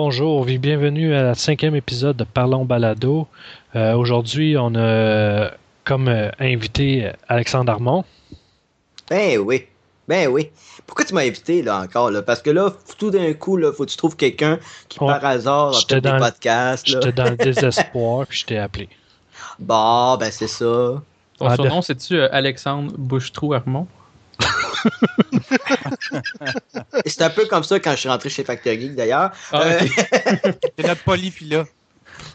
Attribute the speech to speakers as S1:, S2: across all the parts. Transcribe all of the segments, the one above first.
S1: bonjour, bienvenue à la cinquième épisode de Parlons Balado. Euh, aujourd'hui, on a comme euh, invité Alexandre Armand.
S2: Ben oui, ben oui. Pourquoi tu m'as invité là encore là? Parce que là, tout d'un coup, là, faut que tu trouves quelqu'un qui par hasard a fait des podcasts.
S1: J'étais dans le désespoir puis je t'ai appelé.
S2: Bon, ben c'est ça. Ton
S3: ah, surnom, c'est-tu euh, Alexandre Bouchetrou Armand?
S2: c'est un peu comme ça quand je suis rentré chez Factor Geek d'ailleurs. Ah, euh,
S3: c'est notre polyphila.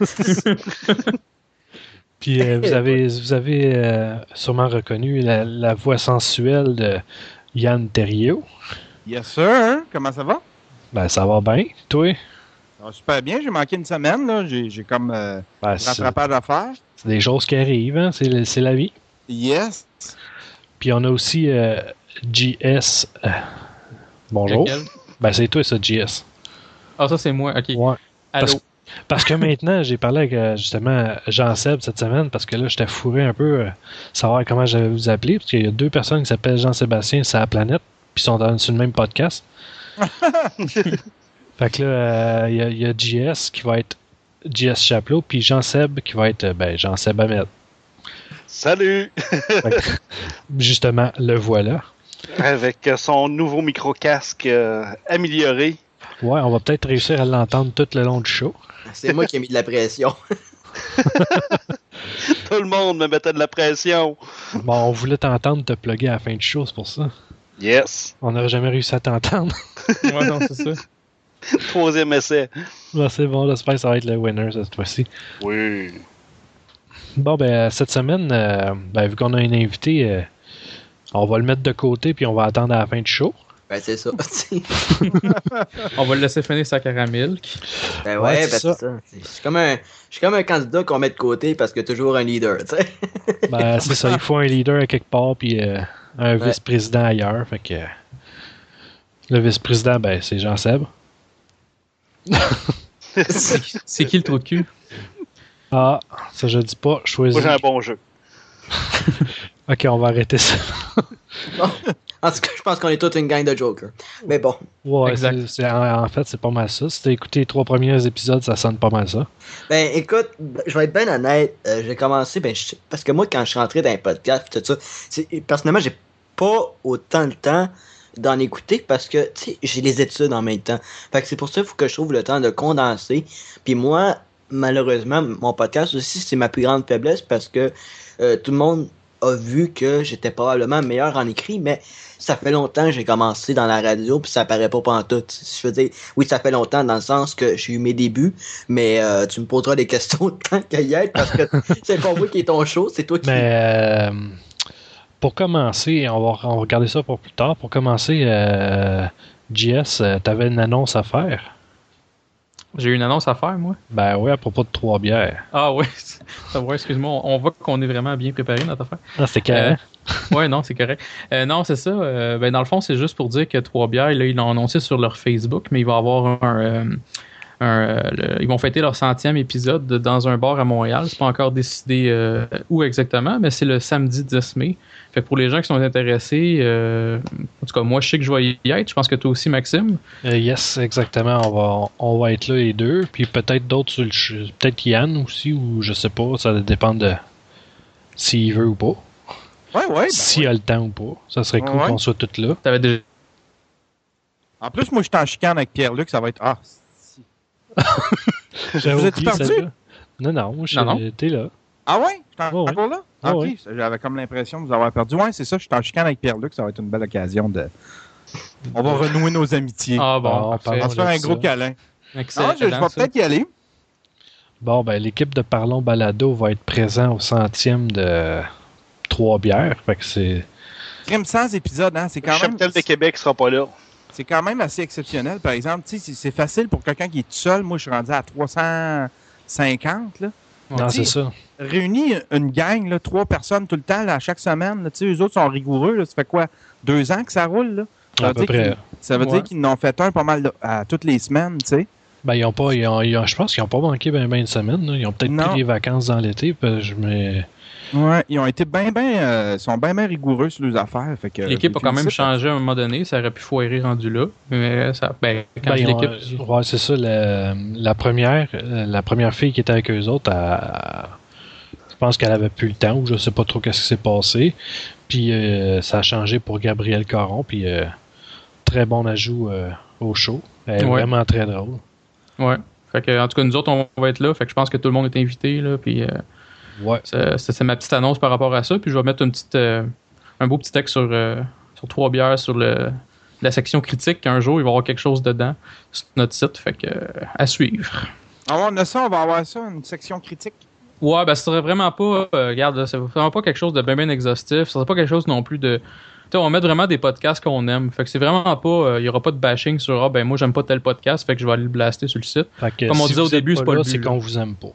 S1: Puis euh, vous avez, vous avez euh, sûrement reconnu la, voix sensuelle de Yann Terriot.
S4: Yes, sir. Hein? Comment ça va?
S1: Ben, ça va bien. Toi?
S4: super bien. J'ai manqué une semaine. J'ai comme euh, ben, rattrapage à faire.
S1: C'est des choses qui arrivent. Hein? C'est la vie.
S4: Yes.
S1: Puis on a aussi JS. Euh, bonjour. Ben, c'est toi, ça, JS.
S3: Ah, ça, c'est moi. OK.
S1: Ouais. Allô? Parce, que maintenant, j'ai parlé avec euh, justement Jean-Seb cette semaine parce que là, j'étais fourré un peu euh, savoir comment j'allais vous appeler. Parce qu'il y a deux personnes qui s'appellent Jean-Sébastien c'est la planète, puis sont dans, sur le même podcast. fait que là, il y, a JS qui va être JS Chaplot, puis Jean-Seb qui va être ben, Jean-Seb Ahmed.
S5: Salut!
S1: justement, le voilà.
S5: Avec son nouveau micro-casque euh, amélioré.
S1: Ouais, on va peut-être réussir à l'entendre tout le long du show.
S2: C'est moi qui ai mis de la pression.
S5: tout le monde me mettait de la pression.
S1: Bon, on voulait t'entendre te plugger à la fin du show, c'est pour ça.
S5: Yes.
S1: On n'aurait jamais réussi à t'entendre.
S3: ouais, non, c'est ça.
S5: Troisième essai.
S1: c'est bon, j'espère que ça va être le winner cette fois-ci.
S5: Oui.
S1: Bon, ben, cette semaine, euh, ben, vu qu'on a un invité, euh, on va le mettre de côté puis on va attendre à la fin du show.
S2: Ben, c'est ça.
S3: on va le laisser finir sa caramel.
S2: Ben ouais, ben, c'est ça. Je suis comme un, je suis comme un candidat qu'on met de côté parce qu'il y a toujours un leader, tu sais.
S1: ben, c'est ça. Il faut un leader à quelque part puis euh, un vice-président ailleurs. Fait que le vice-président, ben, c'est Jean-Seb.
S3: c'est qui le trou de cul?
S1: Ah, ça je dis pas. Choisis.
S5: Moi j'ai un bon jeu.
S1: Ok, on va arrêter ça.
S2: En tout cas, je pense qu'on est toute une gang de Joker. Mais bon.
S1: Ouais, en, fait, c'est pas mal ça. Si t'as écouté les trois premiers épisodes, ça sonne pas mal ça.
S2: Ben, écoute, je vais être bien honnête. Euh, j'ai commencé, ben, parce que moi, quand je suis rentré dans les podcasts, tout ça, personnellement, j'ai pas autant le temps d'en écouter parce que, tu sais, j'ai les études en même temps. Fait que c'est pour ça qu'il faut que je trouve le temps de condenser. Puis moi, malheureusement, mon podcast aussi, c'est ma plus grande faiblesse parce que euh, tout le monde a vu que j'étais probablement meilleur en écrit, mais ça fait longtemps que j'ai commencé dans la radio, puis ça paraît pas tout. Je veux dire, oui, ça fait longtemps dans le sens que j'ai eu mes débuts, mais euh, tu me poseras des questions tant qu'à y être, parce que c'est pas moi qui est ton show, c'est toi qui...
S1: Mais euh, pour commencer, on va, regarder ça pour plus tard. Pour commencer, euh, JS, t'avais une annonce à faire.
S3: J'ai une annonce à faire, moi.
S1: Ben oui, à propos de trois bières.
S3: Ah oui. excuse-moi. On voit qu'on est vraiment bien préparé, notre affaire.
S1: Ah, c'est correct.
S3: Euh, ouais, non, c'est correct. Euh, non, c'est ça. Euh, ben, dans le fond, c'est juste pour dire que trois bières, là, ils l'ont annoncé sur leur Facebook, mais il va avoir un. ils vont fêter leur centième épisode dans un bar à Montréal. C'est pas encore décidé où exactement, mais c'est le samedi 10 mai. Fait pour les gens qui sont intéressés, euh, en tout cas, moi, je sais que je vais y être. Je pense que toi aussi, Maxime.
S1: Euh, yes, exactement. On va, on va être là les deux. Puis peut-être d'autres, peut-être Yann aussi, ou je sais pas. Ça dépend de s'il veut ou pas.
S4: Ouais, ouais. Ben
S1: S'il a le temps ou pas. Ça serait cool qu'on soit tous là.
S4: En plus, moi, je suis en chicane avec Pierre-Luc. Ça va être. Ah, si.
S1: Vous êtes perdu? Non, non, j'étais là.
S4: Ah ouais? Oh, encore là? Ah, ok, j'avais comme l'impression de vous avoir perdu. Ouais, c'est ça, je suis en chicane avec Pierre-Luc, ça va être une belle occasion de. On va renouer nos amitiés.
S3: Ah bon,
S4: on va se faire un gros câlin. Excellent. Ah, je, vais peut-être y aller.
S1: Bon, ben, l'équipe de Parlons Balado va être présent au centième de trois bières. Fait que c'est.
S4: Crime sans épisode, hein? C'est quand
S5: le
S4: même.
S5: Le de Québec sera pas là.
S4: C'est quand même assez exceptionnel. Par exemple, c'est facile pour quelqu'un qui est tout seul. Moi, je suis rendu à 350, là.
S1: Non, c'est ça.
S4: Réunis une gang, là, trois personnes tout le temps, là, chaque semaine. Là, eux autres sont rigoureux. Là, ça fait quoi? Deux ans que ça roule? Là?
S1: Ça veut, dire
S4: ça veut dire qu'ils n'ont fait un pas mal à toutes les semaines, tu sais.
S1: Ben, ils ont pas, ils ont, je pense qu'ils n'ont pas manqué bien ben une semaine. Ils ont peut-être pris des vacances dans l'été. Mais
S4: Ouais, ils ont été bien, bien, euh, sont bien, bien rigoureux sur leurs affaires.
S3: L'équipe a quand même changé à un moment donné, ça aurait pu foirer rendu là. Mais ça, ben, quand ben, l'équipe.
S1: Ouais, c'est ça. La, première, euh, la première fille qui était avec eux autres, je pense qu'elle avait plus le temps ou je sais pas trop qu'est-ce qui s'est passé. Puis euh, ça a changé pour Gabriel Caron. Puis très bon ajout au show. Elle est vraiment très drôle.
S3: Ouais. Fait que, en tout cas, nous autres, on va être là. Fait que je pense que tout le monde est invité. Là, puis, euh,
S1: ouais.
S3: C'est ma petite annonce par rapport à ça. Puis je vais mettre une petite, euh, un beau petit texte sur, euh, sur trois bières sur le, la section critique. qu'un jour, il va y avoir quelque chose dedans sur notre site. Fait que, à suivre.
S4: Ah, on a ça, on va avoir ça, une section critique.
S3: Ouais, ben, ce serait vraiment pas, regarde, c'est vraiment pas quelque chose de bien, bien exhaustif. Ce serait pas quelque chose non plus de, on met vraiment des podcasts qu'on aime. Fait que c'est vraiment pas. Il euh, y aura pas de bashing sur Ah ben moi j'aime pas tel podcast, fait que je vais aller le blaster sur le site.
S1: Comme on disait au début, c'est pas, le C'est qu'on vous aime pas.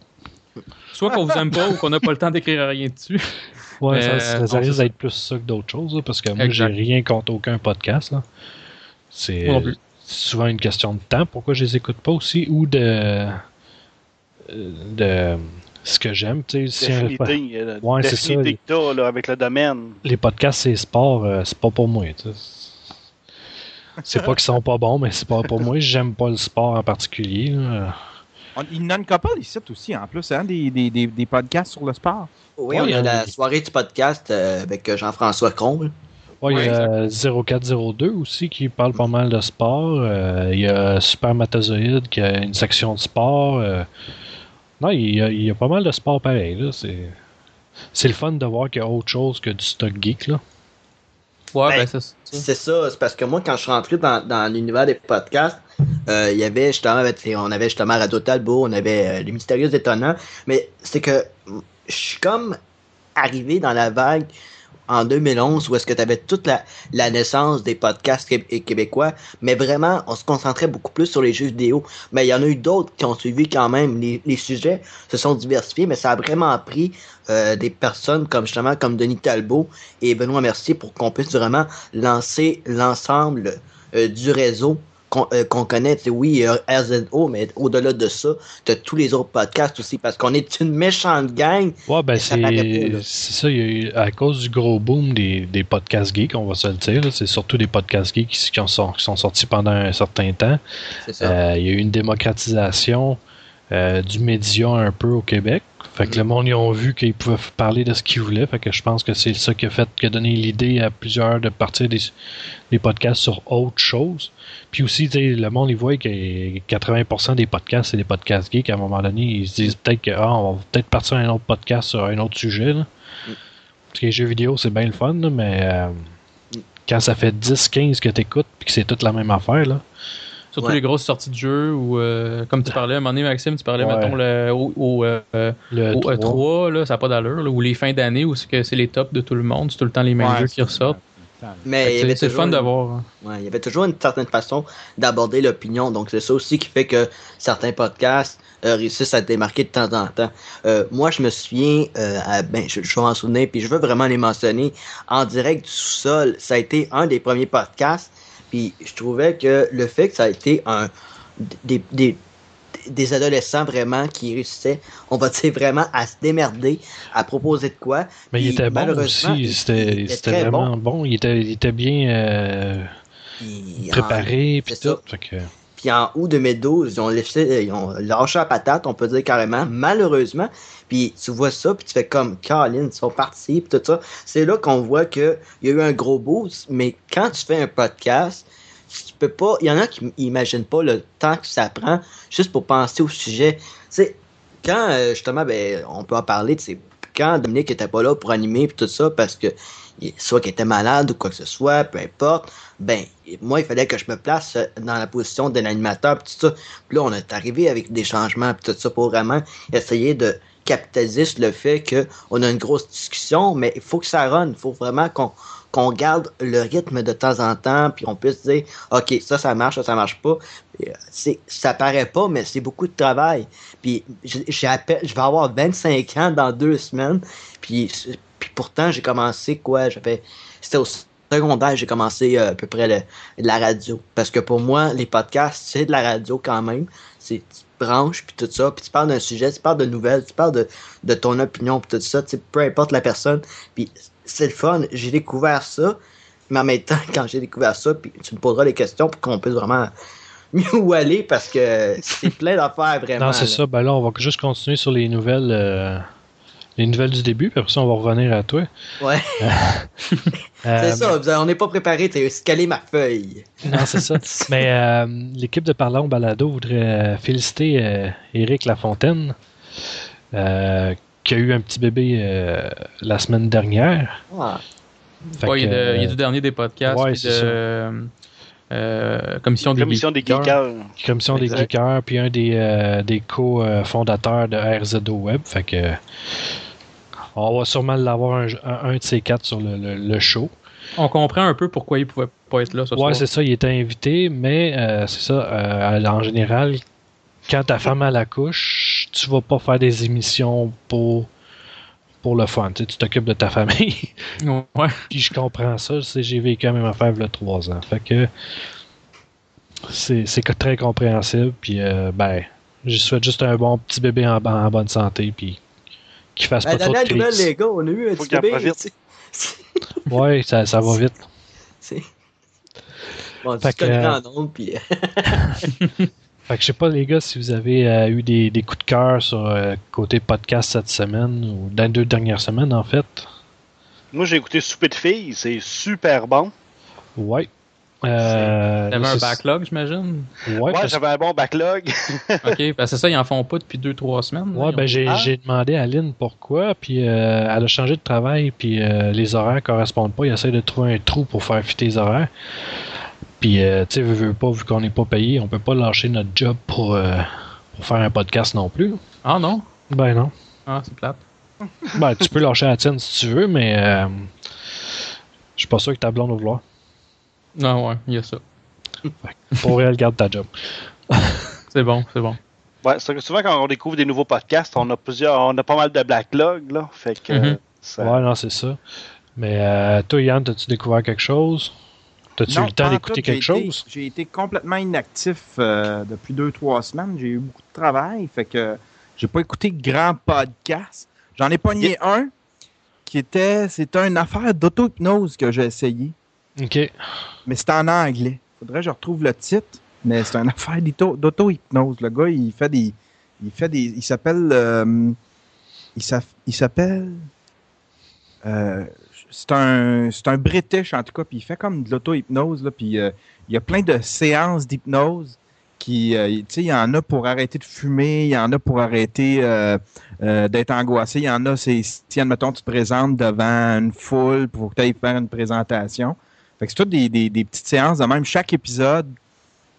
S3: Soit qu'on vous aime pas ou qu'on n'a pas le temps d'écrire rien dessus.
S1: Ouais, ça, ça, risque d'être plus ça que d'autres choses, parce que moi j'ai rien contre aucun podcast. C'est souvent une question de temps. Pourquoi je les écoute pas aussi ou de euh, de ce que j'aime. Tu sais,
S5: euh, ouais, c'est ça. là, avec le domaine.
S1: Les podcasts, c'est sport, euh, c'est pas pour moi. C'est pas qu'ils sont pas bons, mais c'est pas pour moi. J'aime pas le sport en particulier.
S4: Il n'en a pas ici aussi, en plus, hein, des, des, des, podcasts sur le sport.
S2: Oui, on a la soirée du podcast euh, avec Jean-François Combe.
S1: Ouais, il y a 0402 aussi qui parle pas mal de sport. il y a Super Matazoïde qui a une section de sport. Non, il y, a, pas mal de sport pareil. Là. C'est, c'est le fun de voir qu'il y a autre chose que du stock geek. Là.
S3: Ouais, ben, ben
S2: c'est ça. C'est parce que moi, quand je suis rentré dans, dans l'univers des podcasts, euh, il y avait justement, on avait justement Radio Talbot, on avait euh, Les Mystérieux Étonnants, mais c'est que je suis comme arrivé dans la vague en 2011 où est-ce que tu avais toute la, naissance des podcasts québécois, mais vraiment, on se concentrait beaucoup plus sur les jeux vidéo. Mais il y en a eu d'autres qui ont suivi quand même. Les, sujets se sont diversifiés, mais ça a vraiment pris euh, des personnes comme justement comme Denis Talbot et Benoît Mercier pour qu'on puisse vraiment lancer l'ensemble euh, du réseau euh, qu'on connaît, oui, RZO, mais au-delà de ça, tu as tous les autres podcasts aussi, parce qu'on est une méchante gang.
S1: Ouais, ben c'est ça, à cause du gros boom des, des podcasts geeks, on va se le dire, c'est surtout des podcasts geeks qui, qui, sont, qui, sont, sortis pendant un certain temps. Euh, il y a eu une démocratisation euh, du média un peu au Québec. Fait que le monde, ils ont vu qu'ils pouvaient parler de ce qu'ils voulaient. Fait que je pense que c'est ça qui a fait, qui a donné l'idée à plusieurs de partir des, des podcasts sur autre chose. Puis aussi, le monde, il voit que 80% des podcasts, c'est des podcasts geeks. À un moment donné, ils se disent peut-être que, ah, on va peut-être partir un autre podcast sur un autre sujet. Là. Parce que les jeux vidéo, c'est bien le fun, mais euh, quand ça fait 10-15 que t'écoutes puis que c'est toute la même affaire, là,
S3: Surtout les grosses sorties de jeu ou euh, comme tu parlais à un moment donné, Maxime, tu parlais, mettons, le, au, euh, le au 3, là, ça n'a pas d'allure, ou les fins d'année où c'est que c'est les tops de tout le monde, c'est tout le temps les mêmes jeux qui ressortent.
S2: Mais
S3: c'est fun d'avoir. Hein.
S2: Ouais, il y avait toujours une certaine façon d'aborder l'opinion, donc c'est ça aussi qui fait que certains podcasts euh, réussissent à démarquer de temps en temps. moi, je me souviens, ben, je, je vais m'en souvenir, puis je veux vraiment les mentionner. En direct du sous-sol, ça a été un des premiers podcasts puis je trouvais que le fait que ça a été un des, des, des adolescents vraiment qui réussissaient, on va dire vraiment à se démerder, à proposer de quoi.
S1: Mais il était bon aussi, c'était vraiment bon. Il, était, il était bien euh, préparé, puis tout.
S2: Puis en août 2012, ils ont, laissé, ils ont lâché la patate, on peut dire carrément, malheureusement. Puis tu vois ça, puis tu fais comme Colin, ils sont partis, puis tout ça. C'est là qu'on voit qu'il y a eu un gros boost, mais quand tu fais un podcast, tu peux pas. Il y en a qui n'imaginent pas le temps que ça prend juste pour penser au sujet. Tu sais, quand euh, justement, ben, on peut en parler, tu sais, quand Dominique était pas là pour animer puis tout ça, parce que soit qu'il était malade ou quoi que ce soit, peu importe, ben, moi, il fallait que je me place dans la position de l'animateur tout ça. Puis là, on est arrivé avec des changements puis tout ça pour vraiment essayer de capitaliser sur le fait qu'on a une grosse discussion, mais il faut que ça run. Il faut vraiment qu'on qu'on garde le rythme de temps en temps, puis on puisse dire, OK, ça, ça marche, ça, ça marche pas. Euh, c'est, ça paraît pas, mais c'est beaucoup de travail. Puis je, je vais avoir 25 ans dans deux semaines, puis, puis pourtant, j'ai commencé quoi? J'avais, c'était au secondaire, j'ai commencé euh, à peu près de la radio. Parce que pour moi, les podcasts, c'est de la radio quand même. C'est tu branches puis tout ça, puis tu parles d'un sujet, tu parles de nouvelles, tu parles de, de ton opinion puis tout ça, peu importe la personne. Puis c'est le fun. J'ai découvert ça, mais en même temps, quand j'ai découvert ça, puis tu me poseras les questions pour qu'on puisse vraiment mieux où aller parce que c'est plein d'affaires vraiment.
S1: Non, c'est ça. Ben là, on va juste continuer sur les nouvelles. Euh, les nouvelles du début, puis après ça, on va revenir à toi.
S2: Ouais. c'est ça, on n'est pas préparé, tu as scalé ma feuille.
S1: Non, c'est ça. Mais euh, l'équipe de Parlons Balado voudrait féliciter euh, Éric Lafontaine, euh, qui a eu un petit bébé la semaine dernière.
S3: Ah. Ouais, il, est du dernier des podcasts. Ouais, c'est commission des
S5: commission des geekers.
S1: Commission des geekers, puis un des, des co-fondateurs de RZO Web. Fait que on va sûrement l'avoir un, de ces quatre sur le, show.
S3: On comprend un peu pourquoi il pouvait pas être là ce
S1: ouais, c'est ça, il était invité, mais euh, c'est ça, euh, en général, quand ta femme a la couche, tu vas pas faire des émissions pour pour le fun. Tu t'occupes de ta famille.
S3: Ouais.
S1: Puis je comprends ça. J'ai vécu la même affaire il y a trois ans. Fait que c'est très compréhensible. Puis euh, ben, je souhaite juste un bon petit bébé en, en bonne santé. Puis qu'il fasse ben, pas trop de crise.
S2: Nouvelle, les gars, on a eu un petit bébé.
S1: Vite. ouais, ça, ça va vite.
S2: C'est... Bon, tu que, euh... ondes, puis...
S1: fait que je sais pas, les gars, si vous avez euh, eu des, des, coups de cœur sur euh, côté podcast cette semaine, ou dans les deux dernières semaines, en fait.
S5: Moi, j'ai écouté Souper de filles, c'est super bon.
S1: Ouais.
S3: Euh, T'avais un backlog, j'imagine?
S5: Ouais, j'avais un bon backlog.
S3: ok, ben c'est ça, ils en font pas depuis deux, trois semaines.
S1: Ouais, ben j'ai, j'ai demandé à Lynn pourquoi, puis euh, elle a changé de travail, puis euh, les horaires correspondent pas. Il essaie de trouver un trou pour faire fitter les horaires. Puis, euh, tu sais, veux, pas, vu qu'on n'est pas payé, on peut pas lâcher notre job pour, pour faire un podcast non plus.
S3: Ah non?
S1: Ben non.
S3: Ah, c'est plate.
S1: ben, tu peux lâcher la tienne si tu veux, mais je suis pas sûr que ta blonde va vouloir.
S3: Non, ouais, il y a ça.
S1: Pour elle, garde ta job.
S3: c'est bon, c'est bon.
S5: Ouais, c'est que souvent quand on découvre des nouveaux podcasts, on a plusieurs, on a pas mal de backlog, là. Fait que.
S1: Mhm. Ouais, non, c'est ça. Mais euh, toi, Yann, as-tu découvert quelque chose? T'as-tu eu le temps d'écouter quelque chose?
S4: J'ai été complètement inactif euh, depuis deux, trois semaines. J'ai eu beaucoup de travail, fait que j'ai pas écouté grand podcast. J'en ai pogné un qui était, c'était une affaire d'auto-hypnose que j'ai essayé.
S1: OK.
S4: Mais c'est en anglais. Faudrait que je retrouve le titre. Mais c'est une affaire d'auto-hypnose. Le gars, il fait des. Il fait des. Il s'appelle. Euh, il s'appelle. Euh, c'est un, un British en tout cas, puis il fait comme de l'auto-hypnose, puis euh, il y a plein de séances d'hypnose qui, tu sais, il y en a pour arrêter de fumer, il y en a pour arrêter d'être angoissé, il y en a, c'est, si, admettons, tu te présentes devant une foule pour que tu ailles faire une présentation, fait que c'est toutes des, des, des, petites séances de même. Chaque épisode,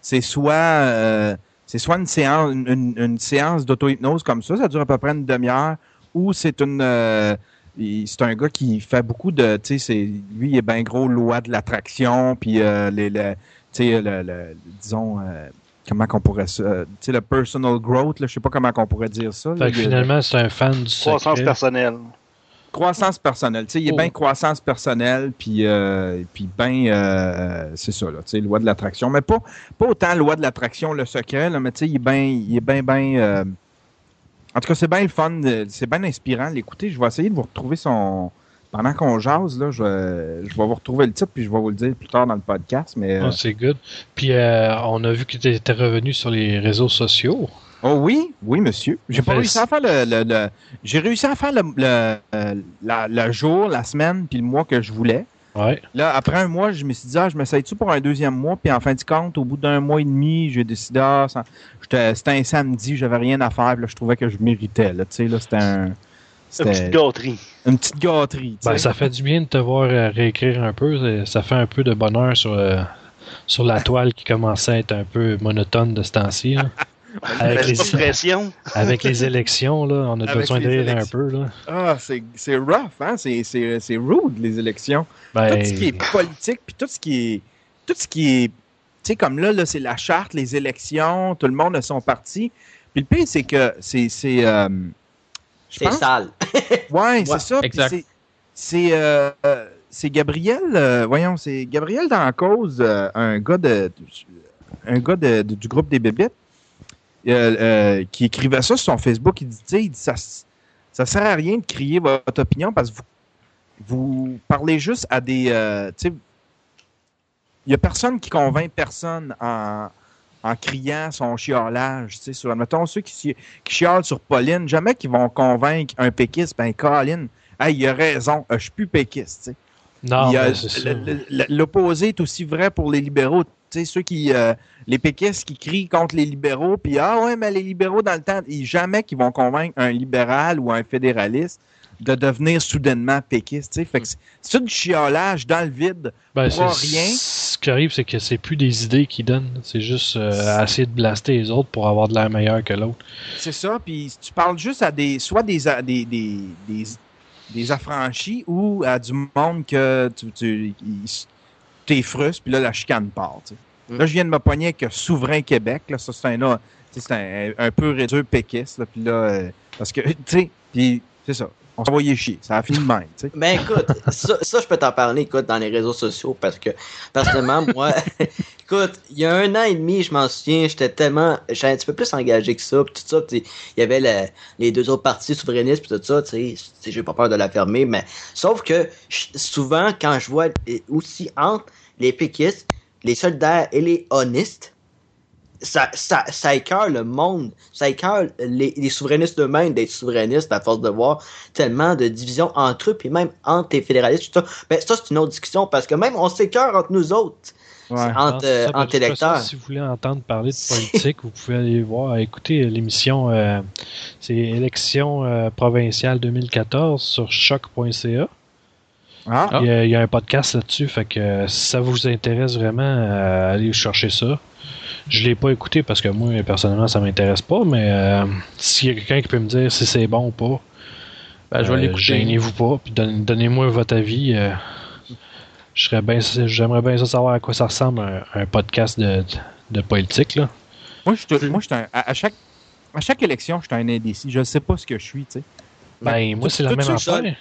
S4: c'est soit euh, c'est soit une séance, une, une séance d'auto-hypnose comme ça, ça dure à peu près une demi-heure, ou c'est une euh, c'est un gars qui fait beaucoup de tu sais lui il est bien gros loi de l'attraction puis euh, les, tu sais le, le, disons euh, comment qu'on pourrait ça tu sais le personal growth là, je sais pas comment qu'on pourrait dire ça
S1: fait que finalement c'est un fan du
S5: croissance personnelle
S4: croissance personnelle. Tu sais, il est oh. bien croissance personnelle, puis euh, puis bien, euh, c'est ça, là, tu sais, loi de l'attraction. Mais pas, pas autant loi de l'attraction, le secret, là, mais tu sais, il est bien, il est bien, bien... Euh, en tout cas, c'est bien le fun, c'est bien inspirant l'écouter. Je vais essayer de vous retrouver son... Pendant qu'on jase, là, je, je vais vous retrouver le titre, puis je vais vous le dire plus tard dans le podcast, mais...
S1: Oh, c'est good. Puis on a vu que tu étais revenu sur les réseaux sociaux.
S4: Oh oui, oui, monsieur. J'ai pas réussi à faire le, j'ai réussi à faire le, le, jour, la semaine, puis le mois que je voulais.
S1: Ouais.
S4: Là, après un mois, je me suis dit, ah, je m'essaye-tu pour un deuxième mois, puis en fin de compte, au bout d'un mois et demi, j'ai décidé, ah, c'était un samedi, j'avais rien à faire, là, je trouvais que je méritais, là, tu sais, là, c'était un...
S5: Une petite gâterie.
S4: Une petite gâterie.
S1: Ben, ça fait du bien de te voir euh, réécrire un peu. Ça fait un peu de bonheur sur, euh, sur la toile qui commençait à être un peu monotone de ce temps-ci.
S5: Avec les,
S1: avec les élections, là, on a besoin de rire un peu. Là.
S4: Ah, c'est rough, hein? c'est rude, les élections. Ben, tout ce qui est politique, puis tout ce qui est. Tout ce qui est. Tu sais, comme là, là c'est la charte, les élections, tout le monde a son parti. Puis le pire, c'est que c'est. C'est
S2: sale.
S4: ouais, c'est ça. C'est. Euh, c'est Gabriel, euh, voyons, c'est Gabriel dans la cause, euh, un gars de, un gars de- de- du groupe des bébites, euh, euh, qui écrivait ça sur son Facebook. Il dit, il dit, ça, ça sert à rien de crier votre opinion parce que vous, vous parlez juste à des, euh, tu sais, il y a personne qui convainc personne en, en criant son chiolage, tu sais, sur, mettons, ceux qui, chi- qui chiolent sur Pauline, jamais qu'ils vont convaincre un péquiste, ben, Colin, hey, il a raison, euh, je suis plus péquiste, tu sais.
S1: Non, ben,
S4: L'opposé est aussi vrai pour les libéraux. Tu sais, ceux qui, euh, les péquistes qui crient contre les libéraux, puis ah ouais, mais les libéraux dans le temps, jamais qu'ils vont convaincre un libéral ou un fédéraliste de devenir soudainement péquiste. tu sais. Fait que c'est- c'est du chiolage dans le vide.
S1: Ben,
S4: pour rien.
S1: Ce qui arrive, c'est que c'est plus des idées qu'ils donnent. C'est juste euh, essayer de blaster les autres pour avoir de l'air meilleur que l'autre.
S4: C'est ça. Puis tu parles juste à des, soit des, des, des, des, des affranchis ou à du monde que tu, tu t'es frustre, puis là, la chicane part. tu sais.
S2: Mm.
S4: Là, je viens de me pogner avec Souverain Québec. Là, ça, c'est un, là, tu sais, c'est un, un peu réduit péquiste. Là, puis là, euh, parce que, tu sais, puis c'est ça. On s'envoyait chier. Ça a fini de même. tu sais.
S2: Ben écoute, ça, ça, je peux t'en parler, écoute, dans les réseaux sociaux, parce que, personnellement, moi, écoute, il y a un an et demi, je m'en souviens, j'étais tellement, j'étais un petit peu plus engagé que ça, puis tout ça, il y avait le- les deux autres partis souverainistes, puis tout ça, tu sais, j'ai pas peur de la fermer, mais, sauf que, souvent, quand je vois euh, aussi entre les péquistes, les soldats et les honistes, ça, ça, ça écœure le monde, ça écœure les, les souverainistes eux-mêmes d'être souverainistes à force de voir tellement de divisions entre eux, puis même entre les fédéralistes, tout ça. Ben, ça, c'est une autre discussion, parce que même on s'écœure entre nous autres,
S4: Ouais.
S2: entre, euh,
S1: ça,
S2: entre
S1: de toute façon,
S2: électeurs.
S1: Si vous voulez entendre parler de politique, vous pouvez aller voir, écouter l'émission, euh, c'est élection euh, provinciale 2014 sur choc.ca.
S4: Ah,
S3: Ah.
S1: Il, y a, il y a un podcast là-dessus, fait que si ça vous intéresse vraiment, euh, allez chercher ça. Je l'ai pas écouté parce que moi, personnellement, ça m'intéresse pas, mais euh, s'il y a quelqu'un qui peut me dire si c'est bon ou pas,
S3: Ben, je vais
S1: euh,
S3: l'écouter.
S1: Gênez-vous pas, puis donne- donnez-moi votre avis. euh, je serais bien, j'aimerais bien ça savoir à quoi ça ressemble un, un podcast de, de, politique là.
S4: Moi, je suis- moi, je suis un- à, à chaque, à chaque élection, je suis un indécis. Je ne sais pas ce que je suis, tu sais.
S1: Ben, moi, c'est la même affaire.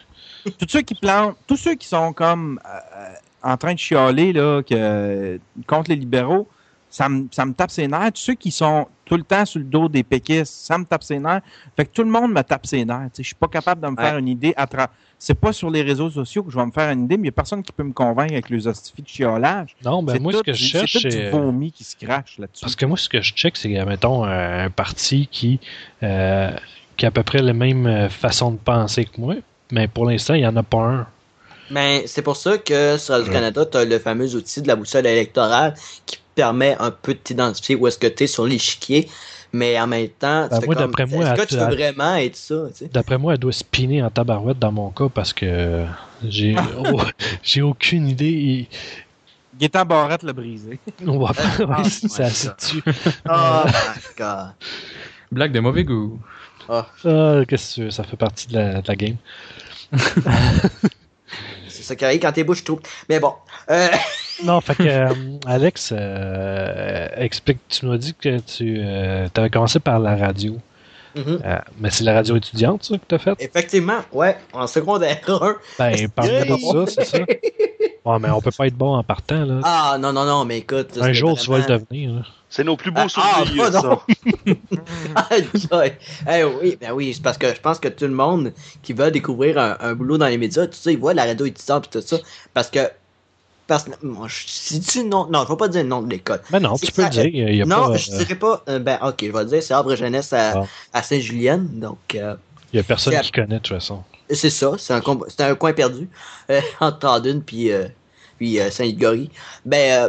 S4: tous ceux qui plantent, tous ceux qui sont comme euh, en train de chialer là, que, contre les libéraux, ça me, ça me tape ses nerfs. Tous ceux qui sont tout le temps sur le dos des péquistes, ça me tape ses nerfs. Fait que tout le monde me tape ses nerfs. Je suis pas capable de me
S2: Ouais.
S4: faire une idée à travers. C'est pas sur les réseaux sociaux que je vais me faire une idée, mais il n'y a personne qui peut me convaincre avec les hostifies de chiolage.
S1: Non, ben moi, ce que je cherche,
S4: c'est tout du vomi qui se crache là-dessus.
S1: Parce que moi, ce que je check, c'est, mettons, un, un parti qui, euh, qui a à peu près la même euh, façon de penser que moi, mais pour l'instant, il n'y en a pas un.
S2: Mais c'est pour ça que sur Radio-Canada, tu as le fameux outil de la boussole électorale qui permet un peu de t'identifier où est-ce que tu es sur l'échiquier. Mais en même temps, tu
S1: Ben, moi,
S2: comme,
S1: moi,
S2: est-ce que tu veux
S1: à-
S2: vraiment être ça? tu sais?
S1: D'après moi, elle doit spinner en tabarouette dans mon cas parce que j'ai oh, j'ai aucune idée. Il-
S4: Gaétan Barrette l'a brisé.
S1: On va
S2: Ah,
S1: assez
S2: ça.
S1: dessus.
S2: Oh my god.
S3: Blague de mauvais goût.
S1: Ah, qu'est-ce que tu veux, ça fait partie de la, de la game.
S2: C'est ça qui arrive quand t'es bouche trouble. Mais bon. Euh,
S1: Non, fait que euh, Alex, euh, explique, tu m'as dit que tu avais commencé par la radio.
S2: mhm.
S1: Mais c'est la radio étudiante, ça, que tu as faite?
S2: Effectivement, ouais, en secondaire 1.
S1: Ben, parle-moi de ça, c'est ça. Ouais, mais on peut pas être bon en partant, là.
S2: Ah non, non, non, mais écoute.
S1: Un jour, tu vas le devenir. là.
S5: C'est nos plus beaux
S2: Ah,
S5: souvenirs,
S2: ah, pas
S5: ça.
S2: Eh oui, ben oui, c'est parce que je pense que tout le monde qui veut découvrir un, un boulot dans les médias, tout ça, il voit la radio étudiante et tout ça. Parce que. Parce que. moi, je- Si tu non, non, je vais pas dire le nom de l'école.
S1: Ben non, tu peux
S2: ça,
S1: le dire. Il y a
S2: non,
S1: pas,
S2: je
S1: euh,
S2: dirais pas. euh, ben, ok, je vais le dire, c'est Arbre Jeunesse à,
S1: Ah.
S2: à Saint-Julienne. Donc, euh,
S1: il y a personne qui connaît, de toute façon.
S2: c'est ça, c'est un, un coin perdu euh, entre Tandune puis, euh, puis euh, Saint-Gory. Ben, euh,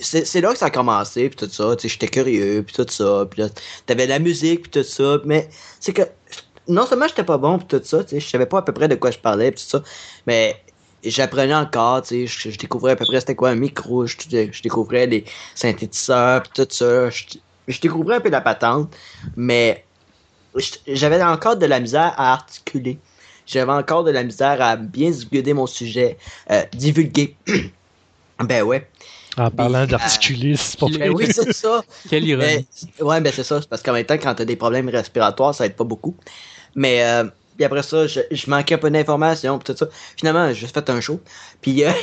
S2: c'est là que ça a commencé, puis tout ça. J'étais curieux, puis tout ça. Puis là, t'avais la musique, puis tout ça. Mais c'est que non seulement j'étais pas bon, puis tout ça, je savais pas à peu près de quoi je parlais, puis tout ça. Mais j'apprenais encore, je, je découvrais à peu près c'était quoi un micro, je, découvrais les synthétiseurs, puis tout ça. Je, je découvrais un peu la patente, mais j'avais encore de la misère à articuler. J'avais encore de la misère à bien divulguer mon sujet. Euh, divulguer. ben ouais.
S1: En parlant
S2: Mais,
S1: d'articuler, c'est pas
S2: Ben oui, c'est ça.
S3: Quelle ironie.
S2: Ouais, ben c'est ça. Parce qu'en même temps, quand t'as des problèmes respiratoires, ça aide pas beaucoup. Mais euh, Puis après ça, je, je manquais un peu d'informations, puis tout ça. Finalement, j'ai fait un show. Puis. euh,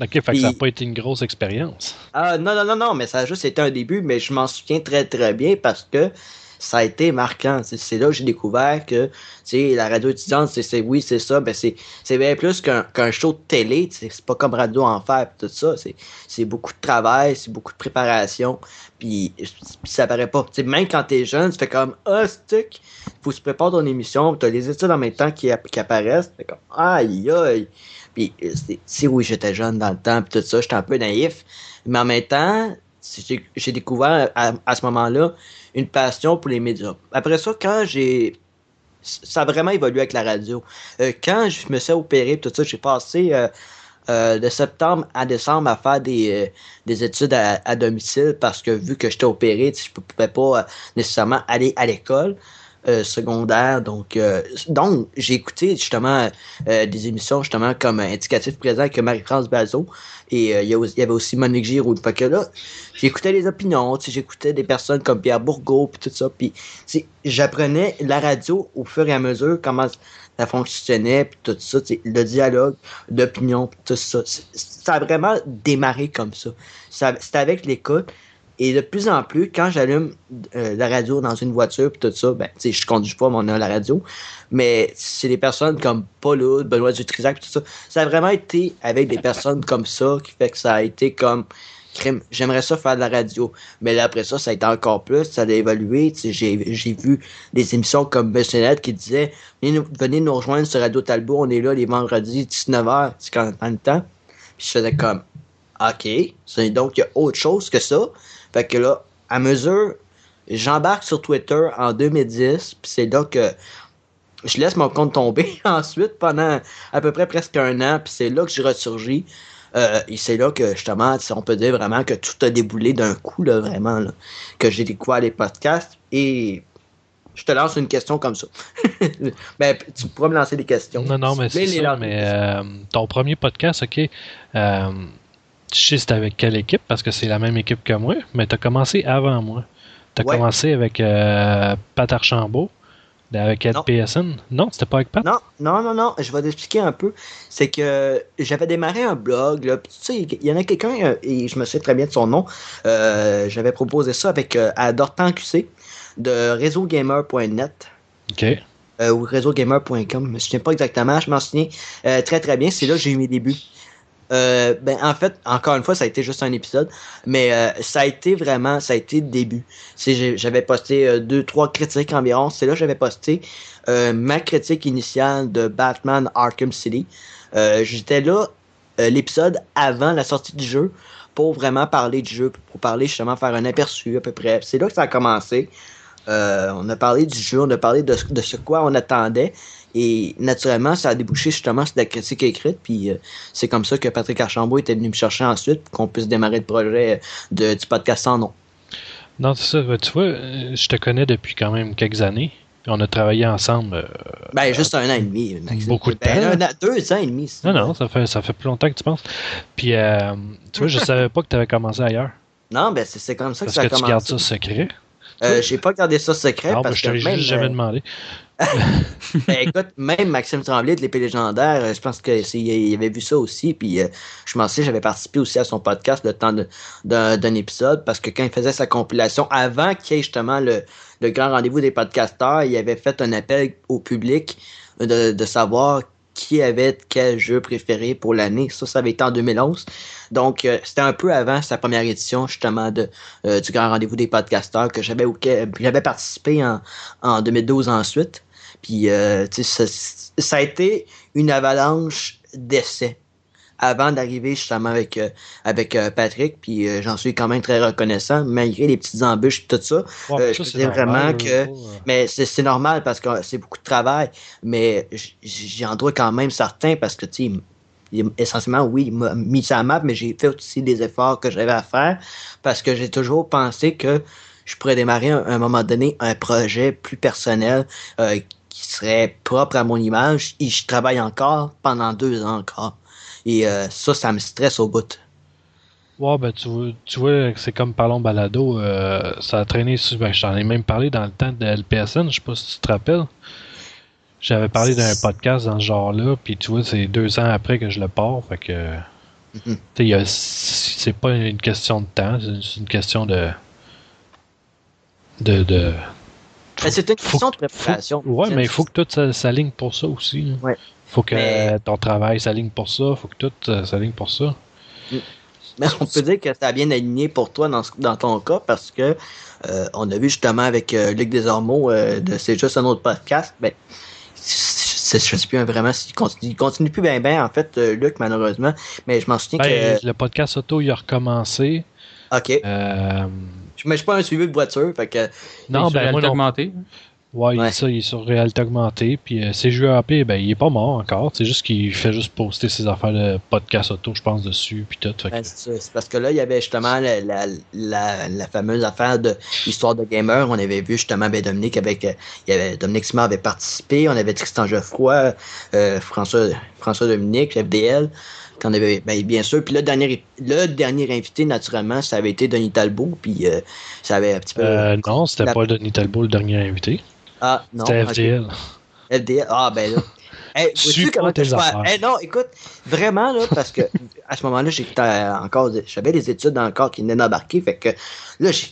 S1: Ok, fait que
S2: Puis-
S1: ça n'a pas été une grosse expérience.
S2: Ah non, non, non, non, mais ça a juste été un début, mais je m'en souviens très très bien parce que ça a été marquant. C'est là que j'ai découvert que la radio étudiante, c'est oui, c'est ça, ben c'est bien plus qu'un show de télé, c'est pas comme Radio Enfer pis tout ça. C'est beaucoup de travail, c'est beaucoup de préparation, puis ça paraît pas. Même quand t'es jeune, tu fais comme Ah, stick, faut se préparer ton émission, t'as les études en même temps qui, qui apparaissent, tu fais comme Aïe aïe. Puis, euh, si oui, j'étais jeune dans le temps, puis tout ça, j'étais un peu naïf. Mais en même temps, j'ai découvert à, à ce moment-là une passion pour les médias. Après ça, quand j'ai. Ça a vraiment évolué avec la radio. Euh, quand je me suis opéré, tout ça, j'ai passé euh, euh, de septembre à décembre à faire des, des études à, à domicile parce que vu que j'étais opéré, je ne pouvais pas nécessairement aller à l'école. Euh, secondaire donc euh, donc j'ai écouté justement euh, des émissions justement comme Indicatif présent avec Marie-France Bazot et il y, y avait aussi Monique Giroud. Fait que là, j'écoutais les opinions, j'écoutais des personnes comme Pierre Bourgault puis tout ça. Puis j'apprenais la radio au fur et à mesure comment ça fonctionnait puis tout ça, le dialogue d'opinion puis tout ça. Ça a vraiment démarré comme ça. ça C'était avec l'écoute. Et de plus en plus, quand j'allume euh, la radio dans une voiture puis tout ça, ben, tu sais, je conduis pas, mais on a la radio. Mais c'est des personnes comme Paul Benoît Dutrisac, tout ça. Ça a vraiment été avec des personnes comme ça qui fait que ça a été comme crime. J'aimerais ça faire de la radio. Mais là, après ça, ça a été encore plus. Ça a évolué. J'ai vu des émissions comme Monsieur Net qui disaient venez nous, venez nous rejoindre sur Radio Talbot. On est là les vendredis 19h. C'est quand même temps. Puis je faisais comme OK. Donc, il y a autre chose que ça. Fait que là, à mesure, j'embarque sur Twitter en 2010. Puis c'est là que je laisse mon compte tomber ensuite pendant à peu près presque un an, puis c'est là que j'ai ressurgi. Euh, et c'est là que justement, on peut dire vraiment que tout a déboulé d'un coup, là, vraiment, là, que j'ai découvert les podcasts. Et je te lance une question comme ça. ben, tu pourras me lancer des questions.
S1: Non, non, mais c'est ça. Mais euh, ton premier podcast, ok. Euh, je sais c'était avec quelle équipe, parce que c'est la même équipe que moi, mais tu as commencé avant moi. Tu as
S2: Ouais.
S1: commencé avec euh, Pat Archambault, avec Ed
S2: Non.
S1: PSN. Non, c'était pas avec Pat?
S2: Non, non, non, non, je vais t'expliquer un peu. C'est que j'avais démarré un blog, là, tu sais, il y en a quelqu'un, euh, et je me souviens très bien de son nom, euh, j'avais proposé ça avec euh, à Dortan QC de réseaugamer.net.
S1: Ok.
S2: euh, ou réseaugamer.com, je me souviens pas exactement, je m'en souviens euh, très très bien, c'est là que j'ai eu mes débuts. Euh, ben en fait, encore une fois, ça a été juste un épisode, mais euh, ça a été vraiment, ça a été le début. J'avais posté euh, deux trois critiques environ, c'est là que j'avais posté euh, ma critique initiale de Batman Arkham City. J'étais là l'épisode avant la sortie du jeu pour vraiment parler du jeu, pour parler justement faire un aperçu à peu près. C'est là que ça a commencé. On a parlé du jeu, on a parlé de, de ce quoi on attendait. Et naturellement, ça a débouché justement sur la critique écrite. Puis euh, c'est comme ça que Patrick Archambault était venu me chercher ensuite pour qu'on puisse démarrer le projet de, du podcast sans nom.
S1: Non, c'est ça. Ben, Tu vois, euh, je te connais depuis quand même quelques années. On a travaillé ensemble. euh,
S2: Ben, juste un an et demi. Maxime.
S1: Beaucoup de
S2: Ben,
S1: temps.
S2: un deux ans et demi.
S1: Non, non, ça fait, ça fait plus longtemps que tu penses. Puis, euh, tu vois, je savais pas que tu avais commencé ailleurs.
S2: Non, ben c'est c'est comme ça que ça a
S1: que tu
S2: commencé.
S1: gardes ça secret.
S2: Euh, J'ai pas gardé ça secret
S1: Non, ben,
S2: parce
S1: je
S2: que même,
S1: juste jamais
S2: euh,
S1: demandé.
S2: Ben, écoute, même Maxime Tremblay de l'épée légendaire, euh, je pense que c'est- il avait vu ça aussi. Puis euh, je m'en sais, j'avais participé aussi à son podcast le temps d'un épisode parce que quand il faisait sa compilation, avant qu'il y ait justement le, grand rendez-vous des podcasteurs, il avait fait un appel au public de savoir qui avait quel jeu préféré pour l'année. Ça, ça avait été en 2011. Donc, euh, c'était un peu avant sa première édition, justement, de, euh, du grand rendez-vous des podcasteurs que j'avais j'avais participé en, en 2012 ensuite. Puis, euh, ça, ça a été une avalanche d'essais avant d'arriver justement avec, euh, avec euh, Patrick. Puis, euh, j'en suis quand même très reconnaissant, malgré les petites embûches et tout ça.
S1: Ouais,
S2: je
S1: c'est
S2: vraiment que- Mais c'est normal parce que c'est beaucoup de travail. Mais j'en dois quand même certains parce que, tu essentiellement, oui, il m'a mis ça à map, mais j'ai fait aussi des efforts que j'avais à faire parce que j'ai toujours pensé que je pourrais démarrer à un moment donné un projet plus personnel qui serait propre à mon image et je travaille encore pendant deux ans encore. Et euh, ça, ça me stresse au bout.
S1: Ouais, ben, tu, vois- tu vois, c'est comme Parlons Balado. euh, ça a traîné. sur- Ben, je t'en ai même parlé dans le temps de LPSN. Je sais pas si tu te rappelles. J'avais parlé d'un podcast dans ce genre-là, puis tu vois, c'est deux ans après que je le pars, fait que.
S2: Mhm.
S1: C'est pas une question de temps, c'est une question de. de. de
S2: Ben, c'est une
S1: faut
S2: question de préparation.
S1: faut- ouais, mais il faut que tout ça- s'aligne pour ça aussi.
S2: Ouais.
S1: Faut que
S2: Mais-
S1: ton travail s'aligne pour ça, faut que tout euh, s'aligne pour ça.
S2: Mais on peut dire que ça a bien aligné pour toi dans, ce- dans ton cas parce que euh, on a vu justement avec euh, Luc Desormeaux euh, de C'est juste un autre podcast. Ben, je, je sais plus vraiment s'il continue, il continue plus bien bien en fait euh, Luc malheureusement, mais je m'en souviens
S1: Ben,
S2: que
S1: Le podcast auto, il a recommencé.
S2: ok,
S1: Euh,
S2: je mais je suis pas un suivi de voiture, fait que
S1: non, ben moi
S3: augmentée.
S1: Ouais, il-
S2: Ouais.
S1: ça, il est sur réalité augmentée. Puis euh, CJAP, ben, il est pas mort encore. C'est juste qu'il fait juste poster ses affaires de podcast auto, je pense, dessus. Puis tout.
S2: C'est parce que là, il y avait justement la, la, la, la fameuse affaire de Histoire de Gamer. On avait vu justement ben, Dominique avec. euh, il y avait, Dominique Simard avait participé. On avait Tristan Geoffroy, euh, François, François Dominique, FDL. Qu'on avait, ben, bien sûr. Puis le dernier, le dernier invité, naturellement, ça avait été Denis Talbot. Puis euh, ça avait un petit peu.
S1: Non, c'était pas Denis Talbot le dernier invité.
S2: Ah, non.
S1: C'était. FDL.
S2: FDL. Ah, ben là. Hey,
S1: Suis pas
S2: comment
S1: tes affaires.
S2: Hey, non, écoute, vraiment, là, parce que à ce moment-là, j'étais encore, j'avais des études encore qui venaient d'embarquer, fait que là, j'ai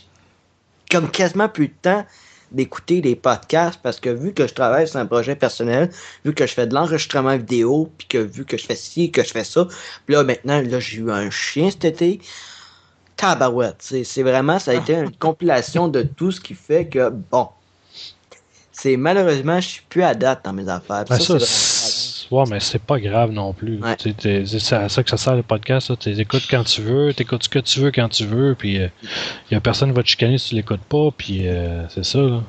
S2: comme quasiment plus de temps d'écouter les podcasts parce que vu que je travaille sur un projet personnel, vu que je fais de l'enregistrement vidéo, puis que vu que je fais ci, que je fais ça, puis là, maintenant, là, j'ai eu un chien cet été. Tabarouette, c'est vraiment, ça a été une compilation de tout ce qui fait que, bon, c'est malheureusement, je suis plus à date dans mes affaires.
S1: Ben, ça, ouais, mais c'est pas grave non plus.
S2: Ouais.
S1: Tu C'est à ça que ça sert le podcast. Tu écoutes quand tu veux, t'écoutes ce que tu veux quand tu veux, puis il y a personne qui va te chicaner si tu l'écoutes pas, puis euh, c'est ça. Là.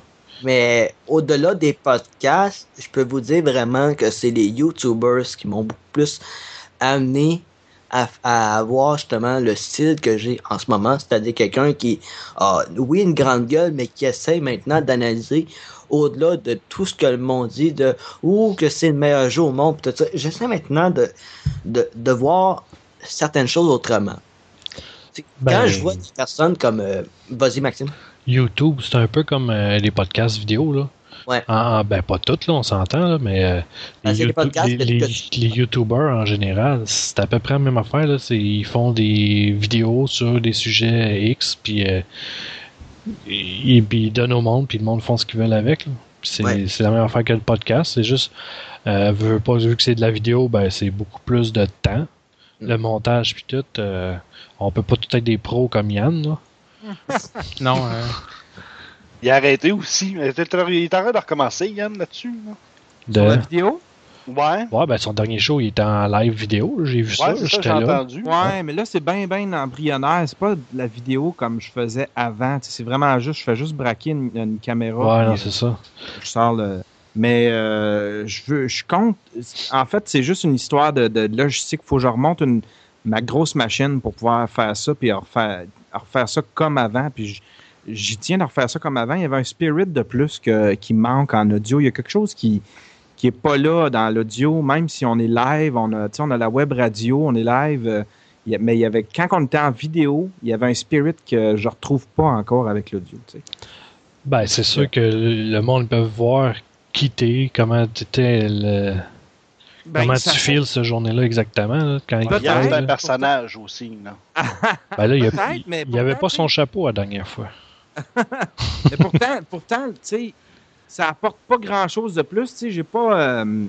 S2: Mais au-delà des podcasts, je peux vous dire vraiment que c'est les YouTubers qui m'ont beaucoup plus amené à, à avoir justement le style que j'ai en ce moment, c'est-à-dire quelqu'un qui a, oui, une grande gueule, mais qui essaie maintenant d'analyser au-delà de tout ce que le monde dit, de ou que c'est le meilleur jeu au monde, tout ça. J'essaie maintenant de, de, de voir certaines choses autrement. C'est-
S1: Ben-
S2: Quand je vois des personnes comme... euh, Vas-y, Maxime.
S1: YouTube, c'est un peu comme euh, les podcasts vidéo. Là.
S2: Ouais.
S1: En- ben, pas toutes, là, on s'entend, là, mais euh,
S2: Ben,
S1: les, YouTube- les,
S2: que-
S1: les-
S2: que-
S1: les YouTubers en général, c'est à peu près la même affaire. Là. Ils font des vidéos sur des sujets X, puis euh, ils, puis ils donnent au monde, puis le monde font ce qu'ils veulent avec. C'est
S2: Ouais.
S1: la même affaire que le podcast. C'est juste, euh, veux pas, vu que c'est de la vidéo, ben, c'est beaucoup plus de temps.
S2: Mm.
S1: Le montage, puis tout. euh, on peut pas tout être des pros comme Yann. Là.
S3: Non, euh,
S5: Il a arrêté aussi. Il est il est en train de recommencer, Yann, là-dessus. là.
S1: De...
S4: Sur la vidéo?
S5: Ouais.
S1: Ouais, ben son dernier show, il était en live vidéo. J'ai vu
S5: Ouais,
S1: ça, j'étais là.
S5: entendu.
S4: Ouais, mais là, c'est bien, bien embryonnaire. C'est pas de la vidéo comme je faisais avant. C'est vraiment juste, je fais juste braquer une, une caméra.
S1: Ouais, non,
S4: puis,
S1: c'est ça.
S4: je sors le. Mais euh, je veux, je compte. En fait, c'est juste une histoire de, de logistique. Faut que je remonte une, ma grosse machine pour pouvoir faire ça, puis refaire, refaire ça comme avant. Puis j'y tiens de refaire ça comme avant. Il y avait un spirit de plus que, qui manque en audio. Il y a quelque chose qui qui est pas là dans l'audio, même si on est live. On a, tu on a la web radio, on est live. euh, y a- mais il y avait quand on était en vidéo, il y avait un spirit que je retrouve pas encore avec l'audio. tu sais.
S1: Ben, c'est sûr que le monde peut voir qui t'es, comment t'étais, le...
S4: Ben,
S1: comment
S4: ça
S1: tu files cette journée-là exactement. Là, quand il parle,
S5: un personnage aussi. Là.
S1: Ben là, il y a-
S4: Peut-être, mais
S1: il y avait pas son chapeau la dernière fois.
S4: Mais pourtant, pourtant, tu sais, ça apporte pas grand chose de plus. Tu sais, j'ai pas. euh,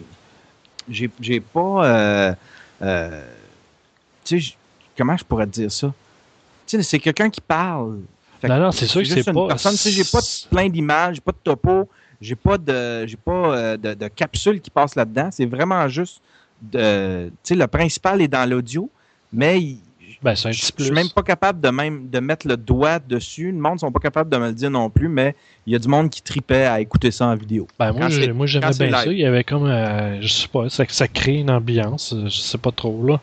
S4: j'ai, j'ai pas. euh, euh, tu sais, comment je pourrais te dire ça? Tu sais, c'est quelqu'un qui parle. Fait
S1: Non, non, c'est sûr que c'est
S4: une
S1: pas.
S4: personne, tu sais, j'ai pas de- plein d'images, j'ai pas de topo, j'ai pas de. J'ai pas de, de capsule qui passe là-dedans. C'est vraiment juste de. Tu sais, le principal est dans l'audio, mais il-
S1: Ben, c'est un
S4: je suis même pas capable de même de mettre le doigt dessus. Le monde sont pas capables de me le dire non plus, mais il y a du monde qui tripait à écouter ça en vidéo.
S1: Ben, moi, j'aimais bien ça. Il y avait comme. euh, je sais pas, ça, ça crée une ambiance. euh, Je sais pas trop, là.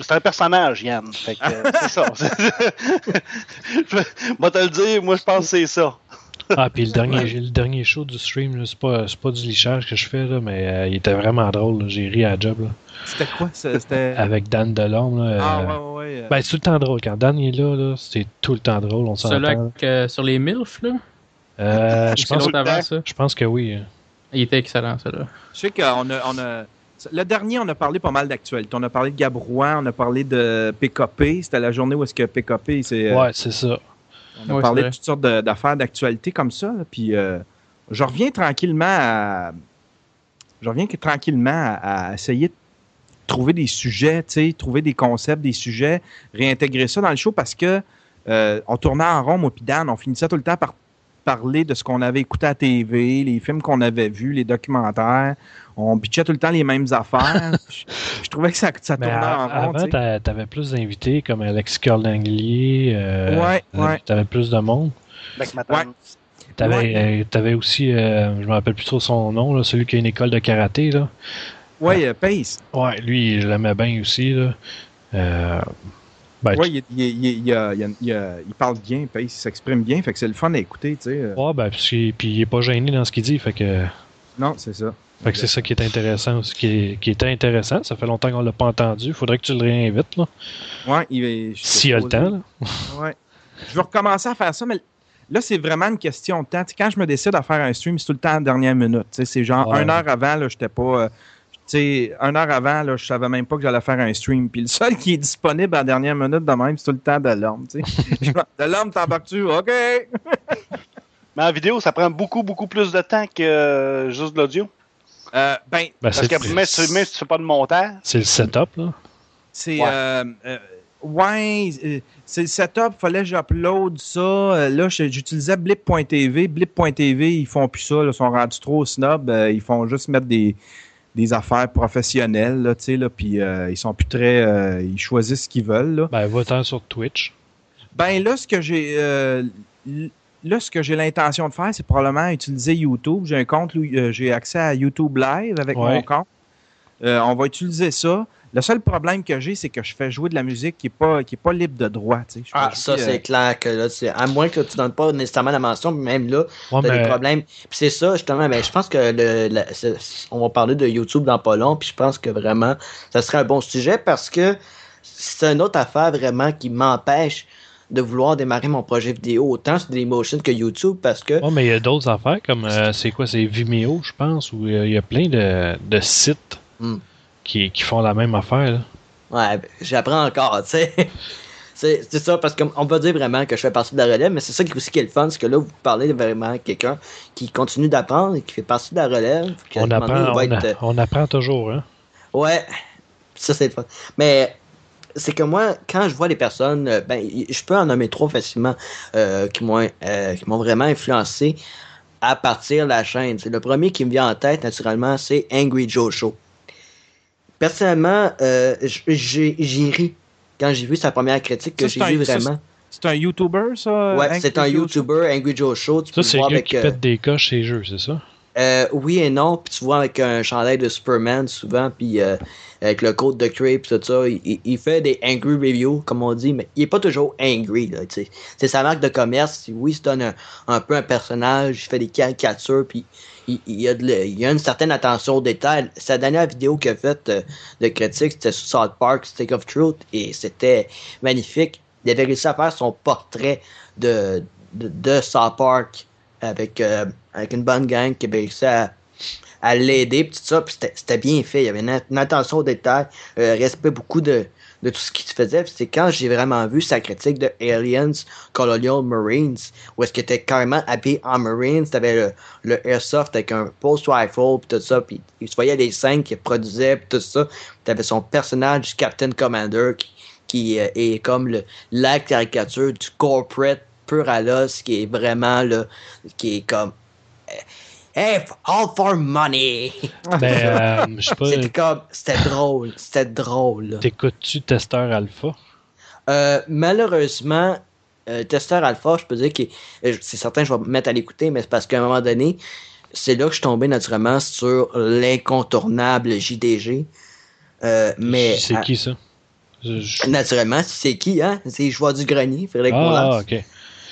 S5: C'est un personnage, Yann. Fait que, euh, c'est ça. Je vais moi te le dire, moi je pense que c'est ça.
S1: Ah, puis le dernier, le dernier show du stream, c'est pas, c'est pas du lichage que je fais, là, mais euh, il était vraiment drôle. J'ai ri à la job, là.
S4: C'était quoi? ça? C'était.
S1: Avec Dan Delorme, là.
S4: Ah
S1: euh,
S4: ouais, ouais, ouais. euh,
S1: Ben, c'est tout le temps drôle. Quand Dan est là, là c'est tout le temps drôle, on
S3: celui-là euh, sur les MILF, là?
S1: Euh, je pense,
S3: avant, ça?
S1: je pense que oui. hein.
S3: Il était excellent, celui-là.
S4: Je sais qu'on a, on a. Le dernier, on a parlé pas mal d'actualité. On a parlé de Gabrouin, on a parlé de PKP. C'était la journée où est-ce que PKP, c'est.
S1: Ouais, c'est ça.
S4: On a parlé de toutes sortes d'affaires d'actualité comme ça. puis euh, je reviens tranquillement à. Je reviens tranquillement à, à essayer de trouver des sujets, tu sais, trouver des concepts, des sujets, réintégrer ça dans le show parce que euh, on tournait en rond, moi puis Dan, on finissait tout le temps par parler de ce qu'on avait écouté à la TV, les films qu'on avait vus, les documentaires. On bitchait tout le temps les mêmes affaires. je, je trouvais que ça, ça tournait en rond. tu
S1: avant, t'avais plus d'invités comme Alex Corlanglier. Euh,
S4: Ouais,
S1: t'avais-
S4: ouais.
S1: T'avais plus de monde.
S5: Matane.
S1: T'avais
S4: Ouais.
S1: euh, t'avais aussi, euh, je me rappelle plus trop son nom, là, celui qui a une école de karaté. Là.
S4: Ouais, euh, Pace.
S1: Ouais, lui, je l'aimais bien aussi. Là. Euh,
S4: il, parle bien, il s'exprime bien, fait que c'est le fun à écouter, tu sais. euh.
S1: ouais, ben, puis, puis il est pas gêné dans ce qu'il dit. Fait que,
S4: Non, c'est ça.
S1: fait que c'est ça qui est intéressant. aussi, Qui, est, qui était intéressant. Ça fait longtemps qu'on l'a pas entendu. Faudrait que tu le réinvites. Là,
S4: Ouais, il
S1: S'il y a le temps. Là.
S4: Ouais. Je vais recommencer à faire ça, mais là, c'est vraiment une question de temps. Quand je me décide à faire un stream, c'est tout le temps à la dernière minute. C'est genre
S1: Ouais.
S4: une heure avant, là, j'étais pas. euh, sais, une heure avant, là, je savais même pas que j'allais faire un stream. Puis le seul qui est disponible à la dernière minute de même, c'est tout le temps de l'homme. Tu sais. Je me- de l'homme, t'embarques-tu? OK!
S5: Mais en vidéo, ça prend beaucoup, beaucoup plus de temps que euh, juste de l'audio.
S4: Euh, ben,
S1: Ben,
S5: Parce que même si, tu fais pas de montage,
S1: c'est le setup. Là.
S4: C'est.
S5: Ouais.
S4: euh, ouais, c'est le setup, fallait que j'upload ça. Là, j'utilisais blip.tv. Blip.tv, ils font plus ça, là, ils sont rendus trop snob. ils font juste mettre des, des affaires professionnelles, là, tu sais, là, puis euh, ils sont plus très. euh, ils choisissent ce qu'ils veulent, là.
S1: Ben, va-t'en sur Twitch.
S4: Ben là, ce que j'ai. euh, Là, ce que j'ai l'intention de faire, c'est probablement utiliser YouTube. J'ai un compte, où, j'ai accès à YouTube Live avec
S1: Ouais.
S4: mon compte. On va utiliser ça. Le seul problème que j'ai, c'est que je fais jouer de la musique qui est pas, qui est pas libre de droit. tu sais.
S2: Ah, ça, c'est clair que là, c'est- à moins que tu donnes pas nécessairement la mention, même là,
S1: Ouais,
S2: t'as
S1: mais-
S2: des problèmes. Puis c'est ça, justement, ben, je pense que le, la- on va parler de YouTube dans pas long, puis je pense que vraiment, ça serait un bon sujet parce que c'est une autre affaire vraiment qui m'empêche de vouloir démarrer mon projet vidéo autant sur Dailymotion que YouTube parce que
S1: Ouais, mais il y a d'autres affaires comme euh, c'est quoi, c'est Vimeo, je pense, où euh, il y a plein de, de sites
S2: Hmm.
S1: Qui, qui font la même affaire. là.
S2: Ouais, j'apprends encore, tu sais. C'est ça, parce qu'on peut dire vraiment que je fais partie de la relève, mais c'est ça qui aussi qui est le fun, c'est que là, vous parlez de vraiment quelqu'un qui continue d'apprendre et qui fait partie de la relève.
S1: On apprend, on,
S2: être,
S1: a-
S2: euh,
S1: on apprend toujours. Hein?
S2: Ouais, ça c'est le fun. Mais c'est que moi, quand je vois les personnes, euh, ben, je peux en nommer trois facilement euh, qui m'ont euh, vraiment influencé à partir de la chaîne. Le premier qui me vient en tête naturellement, c'est Angry Joe Show. Personnellement, euh, j'ai ri quand j'ai vu sa première critique que j'ai
S4: c'est un-
S2: vu
S4: ça,
S2: vraiment.
S4: C'est un YouTuber, ça?
S2: Ouais, c'est un? YouTuber, Angry Joe Show. Tu peux
S1: Ça,
S2: le
S1: c'est le gars
S2: avec,
S1: qui
S2: euh,
S1: pète des coches chez jeux, c'est ça?
S2: euh, oui et non, puis tu vois avec un chandail de Superman souvent, puis euh, avec le code de Creep, tout ça, il, il- il fait des angry reviews, comme on dit, mais il est pas toujours angry, là, tu sais. C'est sa marque de commerce, oui, il se donne un, un peu un personnage, il fait des caricatures, puis il, y a une certaine attention aux détails. Sa dernière vidéo qu'il a faite euh, de critique, c'était sur South Park, Stick of Truth, et c'était magnifique. Il avait réussi à faire son portrait de, South Park avec, euh, avec une bonne gang qui avait réussi à, l'aider, pis tout ça, puis c'était- bien fait. Il y avait une, une attention aux détails, euh, respect beaucoup de, de tout ce qui se faisait. C'est quand j'ai vraiment vu sa critique de Aliens Colonial Marines, où est-ce qu'il était carrément habillé en Marines, t'avais le, le airsoft avec un post rifle, puis tout ça, puis il se voyait les scènes qu'il produisait, puis tout ça. T'avais son personnage Captain Commander qui, qui euh, est comme le, la caricature du corporate pur à l'os, qui est vraiment là, qui est comme euh, Hey, all for money!
S1: Ben, euh,
S2: C'était comme, c'était drôle, c'était drôle.
S1: t'écoutes-tu Testeur Alpha?
S2: Euh, malheureusement, euh, Testeur Alpha, je peux dire que euh, c'est certain que je vais me mettre à l'écouter, mais c'est parce qu'à un moment donné, c'est là que je suis tombé naturellement sur l'incontournable JDG. Euh, mais
S1: C'est qui ça? Je-
S2: naturellement, c'est qui, hein? C'est Joueur du Grenier, Frédéric
S1: Ah, ok.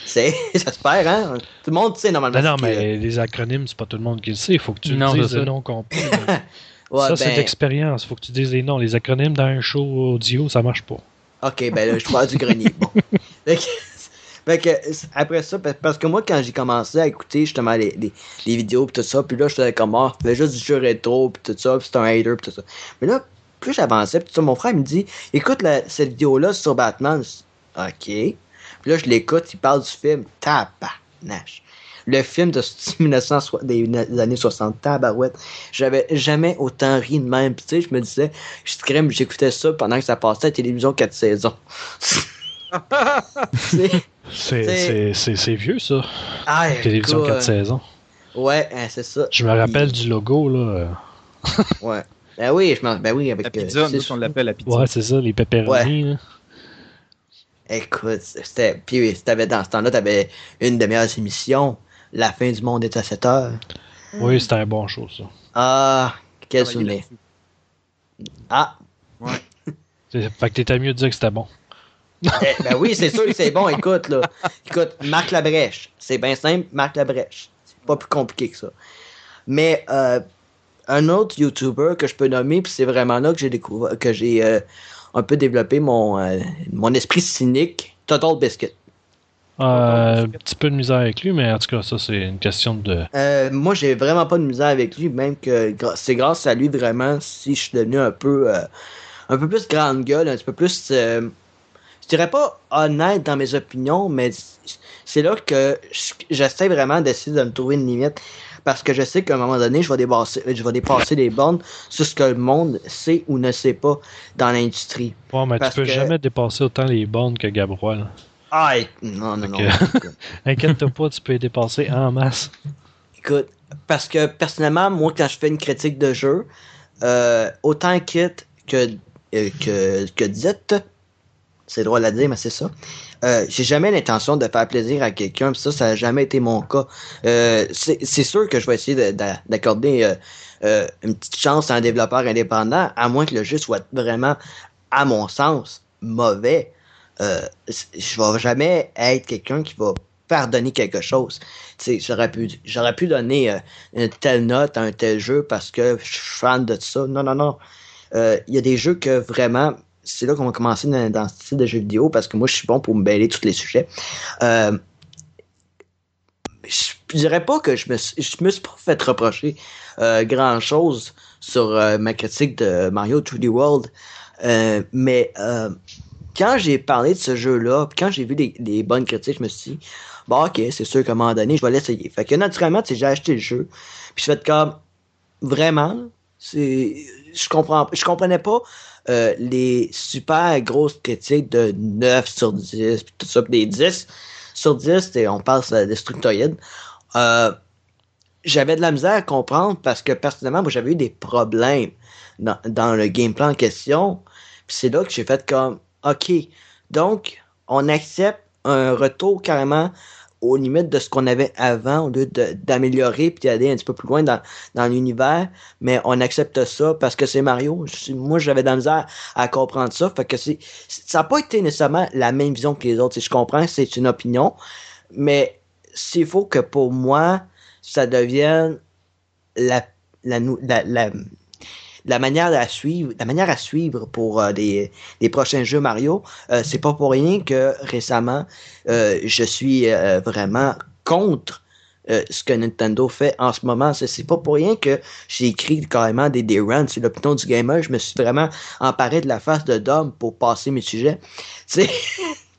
S2: C'est, ça se perd, hein? Tout le monde sait normalement.
S1: Non, non,
S2: qui,
S1: mais les acronymes, c'est pas tout le monde qui le sait. Il faut que tu
S3: Non,
S1: dises le
S3: ça.
S1: nom complet.
S2: Ouais,
S1: ça, c'est
S2: ben,
S1: l'expérience. Il faut que tu dises les noms. Les acronymes dans un show audio, ça marche pas.
S2: Ok, ben là, je vois du grenier. Bon. Fait que- Fait que, c'est- après ça, pa- parce que moi, quand j'ai commencé à écouter justement les, les, les vidéos pis tout ça, puis là, j'étais comme, ah, fais juste du jeu rétro pis tout ça, pis c'est un hater pis tout ça. Mais là, plus j'avançais pis tout ça, mon frère me dit, écoute la- cette vidéo-là sur Batman. Ok. Puis là, je l'écoute, il parle du film. Tabarnache. Le film de 1900 des, des années 60, tabarouette. J'avais jamais autant ri de même. Puis, tu sais, je me disais, je crème, j'écoutais ça pendant que ça passait à la télévision 4 saisons. C'est-
S1: vieux, ça.
S2: ah,
S1: Télévision
S2: écoute,
S1: 4 saisons.
S2: Ouais, hein, c'est ça.
S1: Je me rappelle du logo, là.
S2: Ouais. Ben oui, je m'en. Ben oui, avec.
S4: La
S2: euh,
S4: pizza,
S2: c'est-
S4: nous, on l'appelle la pizza.
S1: Ouais, c'est ça, les pepperonis. là.
S2: Écoute, c'était. Puis t'avais dans ce temps-là, t'avais une des meilleures émissions. La fin du monde est à 7 heures.
S1: Oui, c'était un bon show, ça.
S2: Ah, quel souvenir. Ah,
S1: C'est- Fait que t'étais mieux de dire que c'était bon.
S2: eh, ben oui, c'est sûr que c'est bon. Écoute, là. Écoute, Marc Labrèche. C'est bien simple, Marc Labrèche. C'est pas plus compliqué que ça. Mais euh, un autre YouTuber que je peux nommer, puis c'est vraiment là que j'ai découvert, que j'ai euh, un peu développé mon, euh, mon esprit cynique, Total Biscuit.
S1: Euh, un petit peu de misère avec lui, mais en tout cas, ça, c'est une question de.
S2: Euh, moi, j'ai vraiment pas de misère avec lui, même que c'est grâce à lui vraiment si je suis devenu un peu euh, un peu plus grande gueule, un petit peu plus je dirais pas honnête dans mes opinions, mais c'est là que je- j'essaie vraiment d'essayer de me trouver une limite parce que je sais qu'à un moment donné, je vais dépasser je vais dépasser les bornes sur ce que le monde sait ou ne sait pas dans l'industrie.
S1: Ouais, mais tu peux
S2: que-
S1: jamais dépasser autant les bornes que Gabrois, là.
S2: Ah, et- non non non.
S1: Inquiète-toi pas, tu peux les dépasser en masse.
S2: Écoute, parce que personnellement, moi, quand je fais une critique de jeu, euh, autant kit que, euh, que, que dite, c'est drôle à dire, mais c'est ça. Euh, j'ai jamais l'intention de faire plaisir à quelqu'un, ça, ça n'a jamais été mon cas. Euh, c'est sûr que je vais essayer de- de- d'accorder euh, une petite chance à un développeur indépendant, à moins que le jeu soit vraiment, à mon sens, mauvais. Je vais jamais être quelqu'un qui va pardonner quelque chose. J'aurais pu, j'aurais pu donner une telle note à un tel jeu parce que je suis fan de ça. Non, non, non. Il y a des jeux que vraiment, c'est là qu'on va commencer dans, dans ce style de jeu vidéo parce que moi, je suis bon pour me bêler tous les sujets. Euh, je dirais pas que je me, me suis pas fait reprocher euh, grand chose sur euh, ma critique de Mario 3D World, Euh, mais quand j'ai parlé de ce jeu-là, quand j'ai vu les bonnes critiques, je me suis dit, ok, c'est sûr qu'à un moment donné, je vais l'essayer. Fait que naturellement, j'ai acheté le jeu, puis je fais comme, vraiment, c'est, je comprends, je comprenais pas euh, les super grosses critiques de 9 sur 10, puis tout ça, puis des 10 sur 10, et on passe à Destructoid. Euh, j'avais de la misère à comprendre parce que personnellement, moi, j'avais eu des problèmes dans, dans le gameplay en question. Puis c'est là que j'ai fait comme, OK, donc, on accepte un retour carrément aux limites de ce qu'on avait avant, au lieu d'améliorer puis d'aller un petit peu plus loin dans, dans l'univers, mais on accepte ça parce que c'est Mario. Moi, j'avais de la misère à comprendre ça. Fait que c'est, ça n'a pas été nécessairement la même vision que les autres. Je comprends c'est une opinion, mais s'il faut que pour moi, ça devienne la, la, la, la, la manière à suivre, la manière à suivre pour euh, des, des prochains jeux Mario, euh, c'est pas pour rien que récemment, euh, je suis vraiment contre ce que Nintendo fait en ce moment. C'est pas pour rien que j'ai écrit carrément des, des runs sur l'opinion du gamer. Je me suis vraiment emparé de la face de Dom pour passer mes sujets.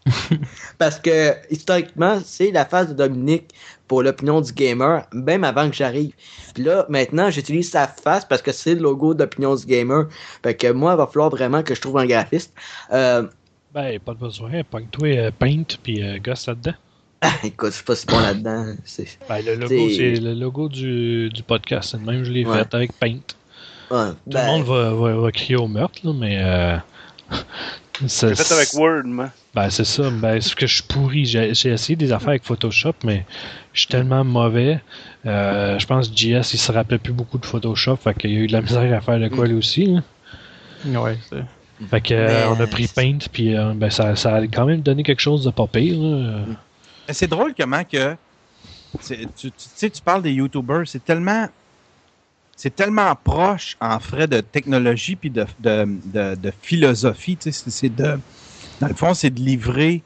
S2: Parce que historiquement, c'est la face de Dominique pour l'opinion du gamer, même avant que j'arrive. Puis là, maintenant, j'utilise sa face parce que c'est le logo d'opinion du gamer. Fait que moi, il va falloir vraiment que je trouve un graphiste. Euh,
S1: Ben, pas de besoin. Pogne-toi euh, Paint puis euh, gosse là-dedans.
S2: écoute, je suis pas si bon là-dedans. C'est-
S1: Ben, le logo,
S2: C'est-
S1: c'est le logo du, du podcast. C'est le même, je l'ai
S2: Ouais.
S1: fait avec Paint.
S2: Ouais,
S1: Tout
S2: ben,
S1: le monde va, va, va crier au meurtre, là, mais. Euh,
S5: J'ai fait avec Word, moi.
S1: Ben, c'est ça. Ben, c'est que je suis pourri. J'ai j'ai essayé des affaires avec Photoshop, mais je suis tellement mauvais. Euh, je pense que JS, il se rappelait plus beaucoup de Photoshop. Fait qu'il y a eu de la misère à faire de quoi lui aussi. là.
S3: Ouais, c'est.
S1: Fait que, euh,
S2: Mais-
S1: on a pris Paint, puis euh, ben, ça, ça a quand même donné quelque chose de pas pire.
S4: Mais C'est drôle comment que tu, sais, tu parles des YouTubers, c'est tellement c'est tellement proche en frais de technologie puis de, de, de, de philosophie. tu sais, C'est c'est de dans le fond, c'est de livrer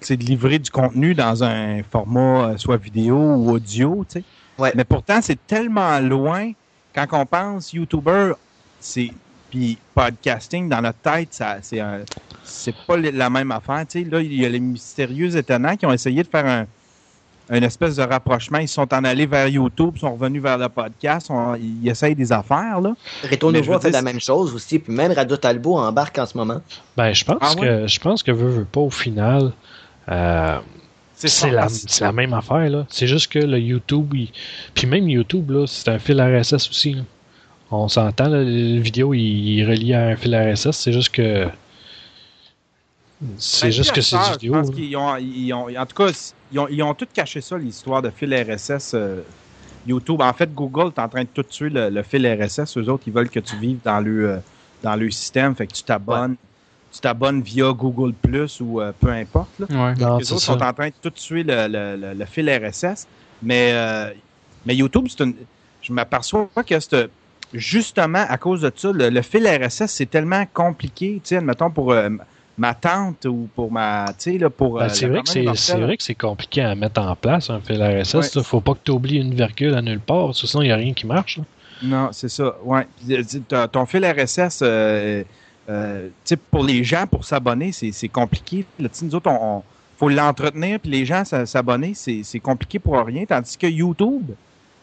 S4: c'est de livrer du contenu dans un format euh, soit vidéo ou audio, tu sais.
S2: Ouais.
S4: Mais pourtant, c'est tellement loin quand on pense YouTuber, c'est puis podcasting dans notre tête, ça c'est c'est pas la même affaire, tu sais. Là, il y a les mystérieux étonnants qui ont essayé de faire un une espèce de rapprochement. Ils sont en allés vers YouTube, sont revenus vers le podcast. On- ils essayent des affaires, là. Je
S2: Nouveau a fait la même chose aussi, puis même Radio Talbot embarque en ce moment.
S1: Ben, je pense
S4: Ah
S1: que je pense que veut, veut pas au final. euh, c'est
S4: ça,
S1: la, c'est la même affaire, là. C'est juste que le YouTube, il- puis même YouTube, là, c'est un fil RSS aussi. là. On s'entend, la vidéo, il, il est relié à un fil RSS. C'est juste que. C'est
S4: Ben,
S1: juste que c'est du
S4: Je
S1: vidéo.
S4: ils ont- en tout cas, ils ont, ils ont tout caché ça, l'histoire de fil RSS euh, YouTube. En fait, Google est en train de tout tuer le, le fil RSS. Eux autres, ils veulent que tu vives dans le, euh, dans le système. Fait que tu t'abonnes. Tu t'abonnes via Google Plus ou euh, peu importe. Là.
S3: Ouais.
S1: Non,
S4: Les autres
S1: ça.
S4: sont en train de tout tuer le, le, le, le fil RSS. Mais, euh, mais YouTube, c'est une, je m'aperçois que c'est justement à cause de ça, le, le fil RSS, c'est tellement compliqué. Tu sais, admettons pour euh, ma tante ou pour ma. Tu sais, là, pour.
S1: Ben,
S4: euh,
S1: c'est vrai que c'est c'est
S4: mortelle.
S1: vrai que c'est compliqué à mettre en place un fil RSS.
S4: Ouais.
S1: Faut pas que tu oublies une virgule à nulle part, sinon il n'y a rien qui marche. là.
S4: Non, c'est ça. Ouais. Euh, Ton fil RSS, euh, euh, pour les gens, pour s'abonner, c'est c'est compliqué. Là, nous autres, on, on- faut l'entretenir, puis les gens s'abonner, c'est c'est compliqué pour rien. Tandis que YouTube,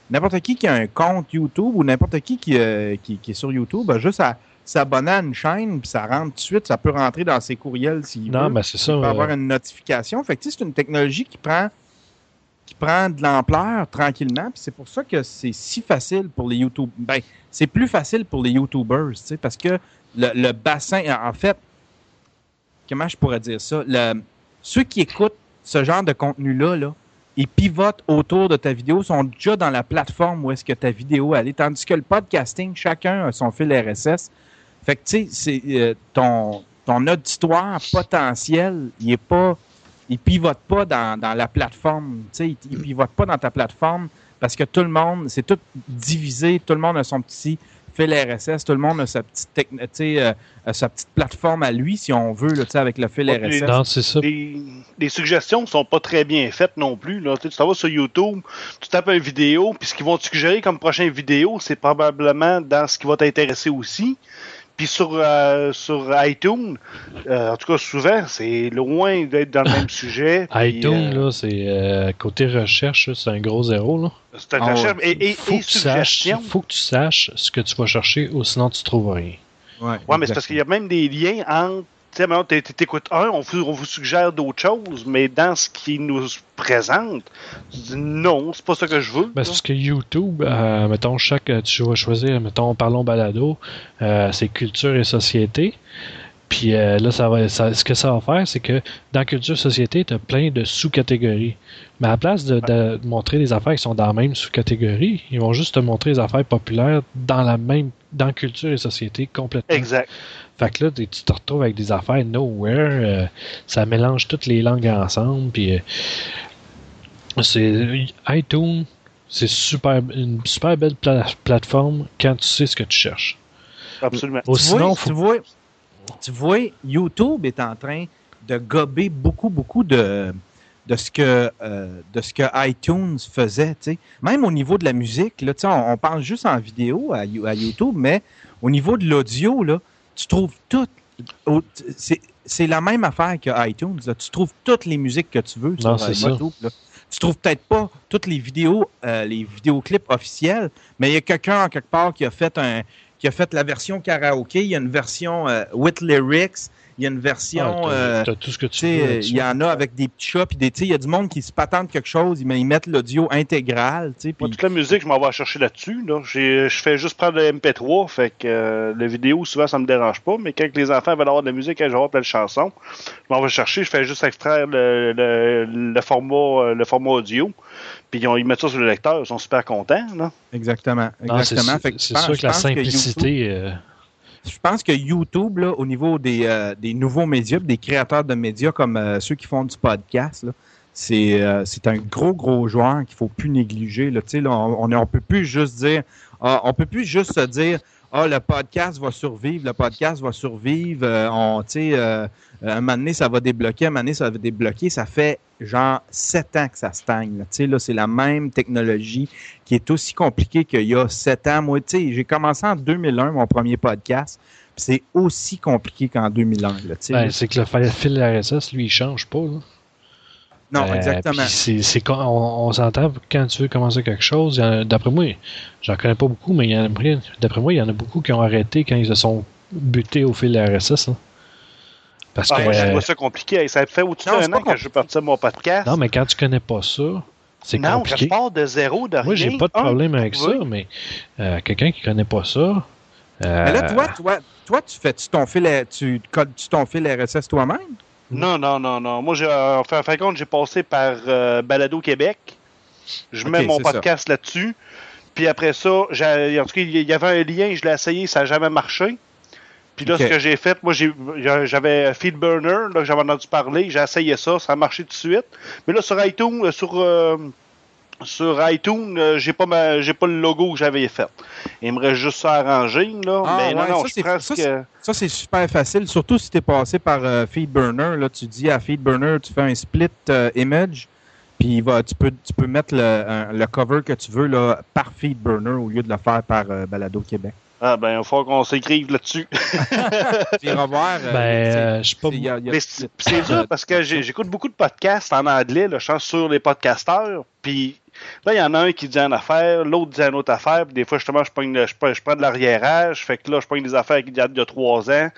S4: n'importe qui qui a un compte YouTube ou n'importe qui qui, euh, qui qui est sur YouTube, a juste à s'abonner à une chaîne, puis ça rentre tout de suite, ça peut rentrer dans ses courriels s'il
S1: Non,
S4: veut.
S1: mais c'est ça.
S4: Il peut
S1: euh,
S4: avoir une notification. Fait que, c'est une technologie qui prend qui prend de l'ampleur tranquillement. Puis c'est pour ça que c'est si facile pour les YouTube. Ben, c'est plus facile pour les YouTubers, tu sais, parce que le, le bassin, en fait, comment je pourrais dire ça? Le, ceux qui écoutent ce genre de contenu-là, là, ils pivotent autour de ta vidéo, sont déjà dans la plateforme où est-ce que ta vidéo elle est. Tandis que le podcasting, chacun a son fil RSS. Fait que, tu sais, c'est, euh, ton, ton auditoire potentiel, il est pas, il pivote pas dans, dans la plateforme. Tu sais, il, il pivote pas dans ta plateforme parce que tout le monde, c'est tout divisé, tout le monde a son petit fil RSS, tout le monde a sa petite, techn- tu sais, euh, sa petite plateforme à lui, si on veut, là, tu sais, avec le fil RSS.
S1: Non, c'est ça.
S5: Les, les suggestions sont pas très bien faites non plus. Là. Tu t'en vas sur YouTube, tu tapes une vidéo, puis ce qu'ils vont te suggérer comme prochaine vidéo, c'est probablement dans ce qui va t'intéresser aussi. Puis sur, euh, sur iTunes, euh, en tout cas souvent, c'est loin d'être dans le même sujet.
S1: iTunes,
S5: euh,
S1: là, c'est euh, côté recherche, c'est un gros zéro. Là.
S5: c'est un
S4: Ah
S5: recherche. Et, et,
S1: Faut,
S5: et
S1: que tu saches,
S5: suggestions.
S1: faut que tu saches ce que tu vas chercher, ou sinon tu trouves rien.
S5: Ouais, mais c'est parce qu'il y a même des liens entre. Tu sais, maintenant, t'é- t'é- t'écoutes un, on vous, on vous suggère d'autres choses, mais dans ce qui nous présente, tu dis non, c'est pas ça que je veux.
S1: Ben, c'est parce que YouTube, euh, mettons, chaque, euh, tu vas choisir, mettons, parlons balado, euh, c'est culture et société. Puis euh, là, ça va, ça- ce que ça va faire, c'est que dans culture société, tu as plein de sous-catégories. Mais à la place de, de montrer des affaires qui sont dans la même sous-catégorie, ils vont juste te montrer des affaires populaires dans la même, dans culture et société complètement.
S5: Exact.
S1: Fait que là, tu te retrouves avec des affaires nowhere. euh, ça mélange toutes les langues ensemble. Puis euh, c'est iTunes, c'est super, une super belle pla- plateforme quand tu sais ce que tu cherches.
S5: Absolument.
S1: Ou
S4: tu,
S1: sinon,
S4: vois,
S1: faut-
S4: tu, vois, tu vois, YouTube est en train de gober beaucoup, beaucoup de, de, ce, que, euh, de ce que iTunes faisait. Même au niveau de la musique, là, on, on pense juste en vidéo à, You- à YouTube, mais au niveau de l'audio, là, tu trouves tout. C'est la même affaire que iTunes. là. Tu trouves toutes les musiques que tu veux
S1: Non,
S4: sur. YouTube. là. Tu trouves peut-être pas toutes les vidéos, euh, les vidéoclips officiels, mais il y a quelqu'un en quelque part qui a fait un, qui a fait la version karaoké. Il y a une version euh, with lyrics. Il y a une version.
S1: Ah, t'as-
S4: euh,
S1: t'as tout ce que
S4: tu
S1: veux.
S4: il y en a avec des petits chats puis des, tu sais, il y a du monde qui se patente quelque chose, mais ils mettent l'audio intégral, tu sais,
S5: Moi, toute la musique, je m'en vais chercher là-dessus. Là. J'ai- Je fais juste prendre le MP3, fait que euh, la vidéo, souvent, ça me dérange pas. Mais quand les enfants veulent avoir de la musique, quand je vais avoir telle chanson, je m'en vais chercher, je fais juste extraire le, le, le format, euh, le format audio. Puis ils, mettent ça sur le lecteur, ils sont super contents. Là.
S4: exactement,
S1: Non, c'est
S4: exactement.
S1: c'est
S4: pense-
S1: sûr que la simplicité. euh,
S4: je pense que YouTube, là, au niveau des, euh, des nouveaux médias, des créateurs de médias comme euh, ceux qui font du podcast, euh, c'est un gros, gros joueur qu'il faut plus négliger. Là. On, on, on peut plus juste dire, ah, on peut plus juste se dire, ah, le podcast va survivre, le podcast va survivre, euh, on, sais, euh, un moment donné, ça va débloquer, un moment donné, ça va débloquer. Ça fait genre sept ans que ça stagne. là. Tu là, c'est la même technologie qui est aussi compliquée qu'il y a sept ans. Moi, j'ai commencé en 2001, mon premier podcast. C'est aussi compliqué qu'en 2001. Là, tu
S1: Ben, c'est que le fil- fil RSS, lui, il change pas. Là.
S4: Non,
S1: Euh,
S4: exactement.
S1: c'est, c'est quand on, on s'entend quand tu veux commencer quelque chose. D'après moi, j'en connais pas beaucoup, mais il y en a, d'après moi, il y en a beaucoup qui ont arrêté quand ils se sont butés au fil RSS. là. Parce
S5: Ah,
S1: que
S5: moi, je
S1: euh,
S5: trouve ça compliqué. Ça fait au-dessus
S4: Non,
S5: d'un an que je parti mon podcast.
S1: non, mais quand tu connais pas ça, c'est
S5: Non, que je
S1: compliqué.
S5: pars de zéro, de rien.
S1: Moi, j'ai pas de problème avec
S5: oui.
S1: ça, mais euh, quelqu'un qui connaît pas ça. euh,
S4: Mais là, toi, toi, toi, tu fais -tu ton fil, tu codes -tu ton fil RSS toi-même?
S5: Non, non, non, non. Moi, j'ai, en fin, en fin de compte, j'ai passé par euh, Balado Québec. Je mets mon
S4: ça.
S5: podcast là-dessus. Puis après ça, j'ai, en tout cas, il y avait un lien, je l'ai essayé, ça n'a jamais marché. Puis là, ce que j'ai fait, moi, j'ai, j'avais Feedburner, là, que j'avais entendu parler, j'ai essayé ça, ça a marché tout de suite. Mais là, sur iTunes, euh, sur, euh, sur iTunes, euh, j'ai pas ma, j'ai pas le logo que j'avais fait. Il me reste juste ça à arranger, là.
S4: Ah,
S5: mais non,
S4: ouais,
S5: non,
S4: ça,
S5: je
S4: ça,
S5: ce que...
S4: Ça, c'est super facile, surtout si tu es passé par euh, Feedburner. Là, tu dis à Feedburner, tu fais un split euh, image, puis il va, tu, peux, tu peux mettre le, un- le cover que tu veux là, par Feedburner au lieu de le faire par euh, Balado Québec.
S5: Ah, ben, il faut qu'on s'écrive là-dessus.
S4: Tu iras voir. euh,
S1: ben,
S4: c'est-
S1: euh, je sais pas.
S4: c'est-
S5: puis dur parce que j'écoute beaucoup de podcasts en anglais, là, je pense sur les podcasteurs. Puis là, il y en a un qui dit une affaire, l'autre dit une autre affaire. Puis des fois, justement, je, pogne le- je, prends- je prends de l'arriérage. Fait que là, je pogne des affaires qui datent de trois ans.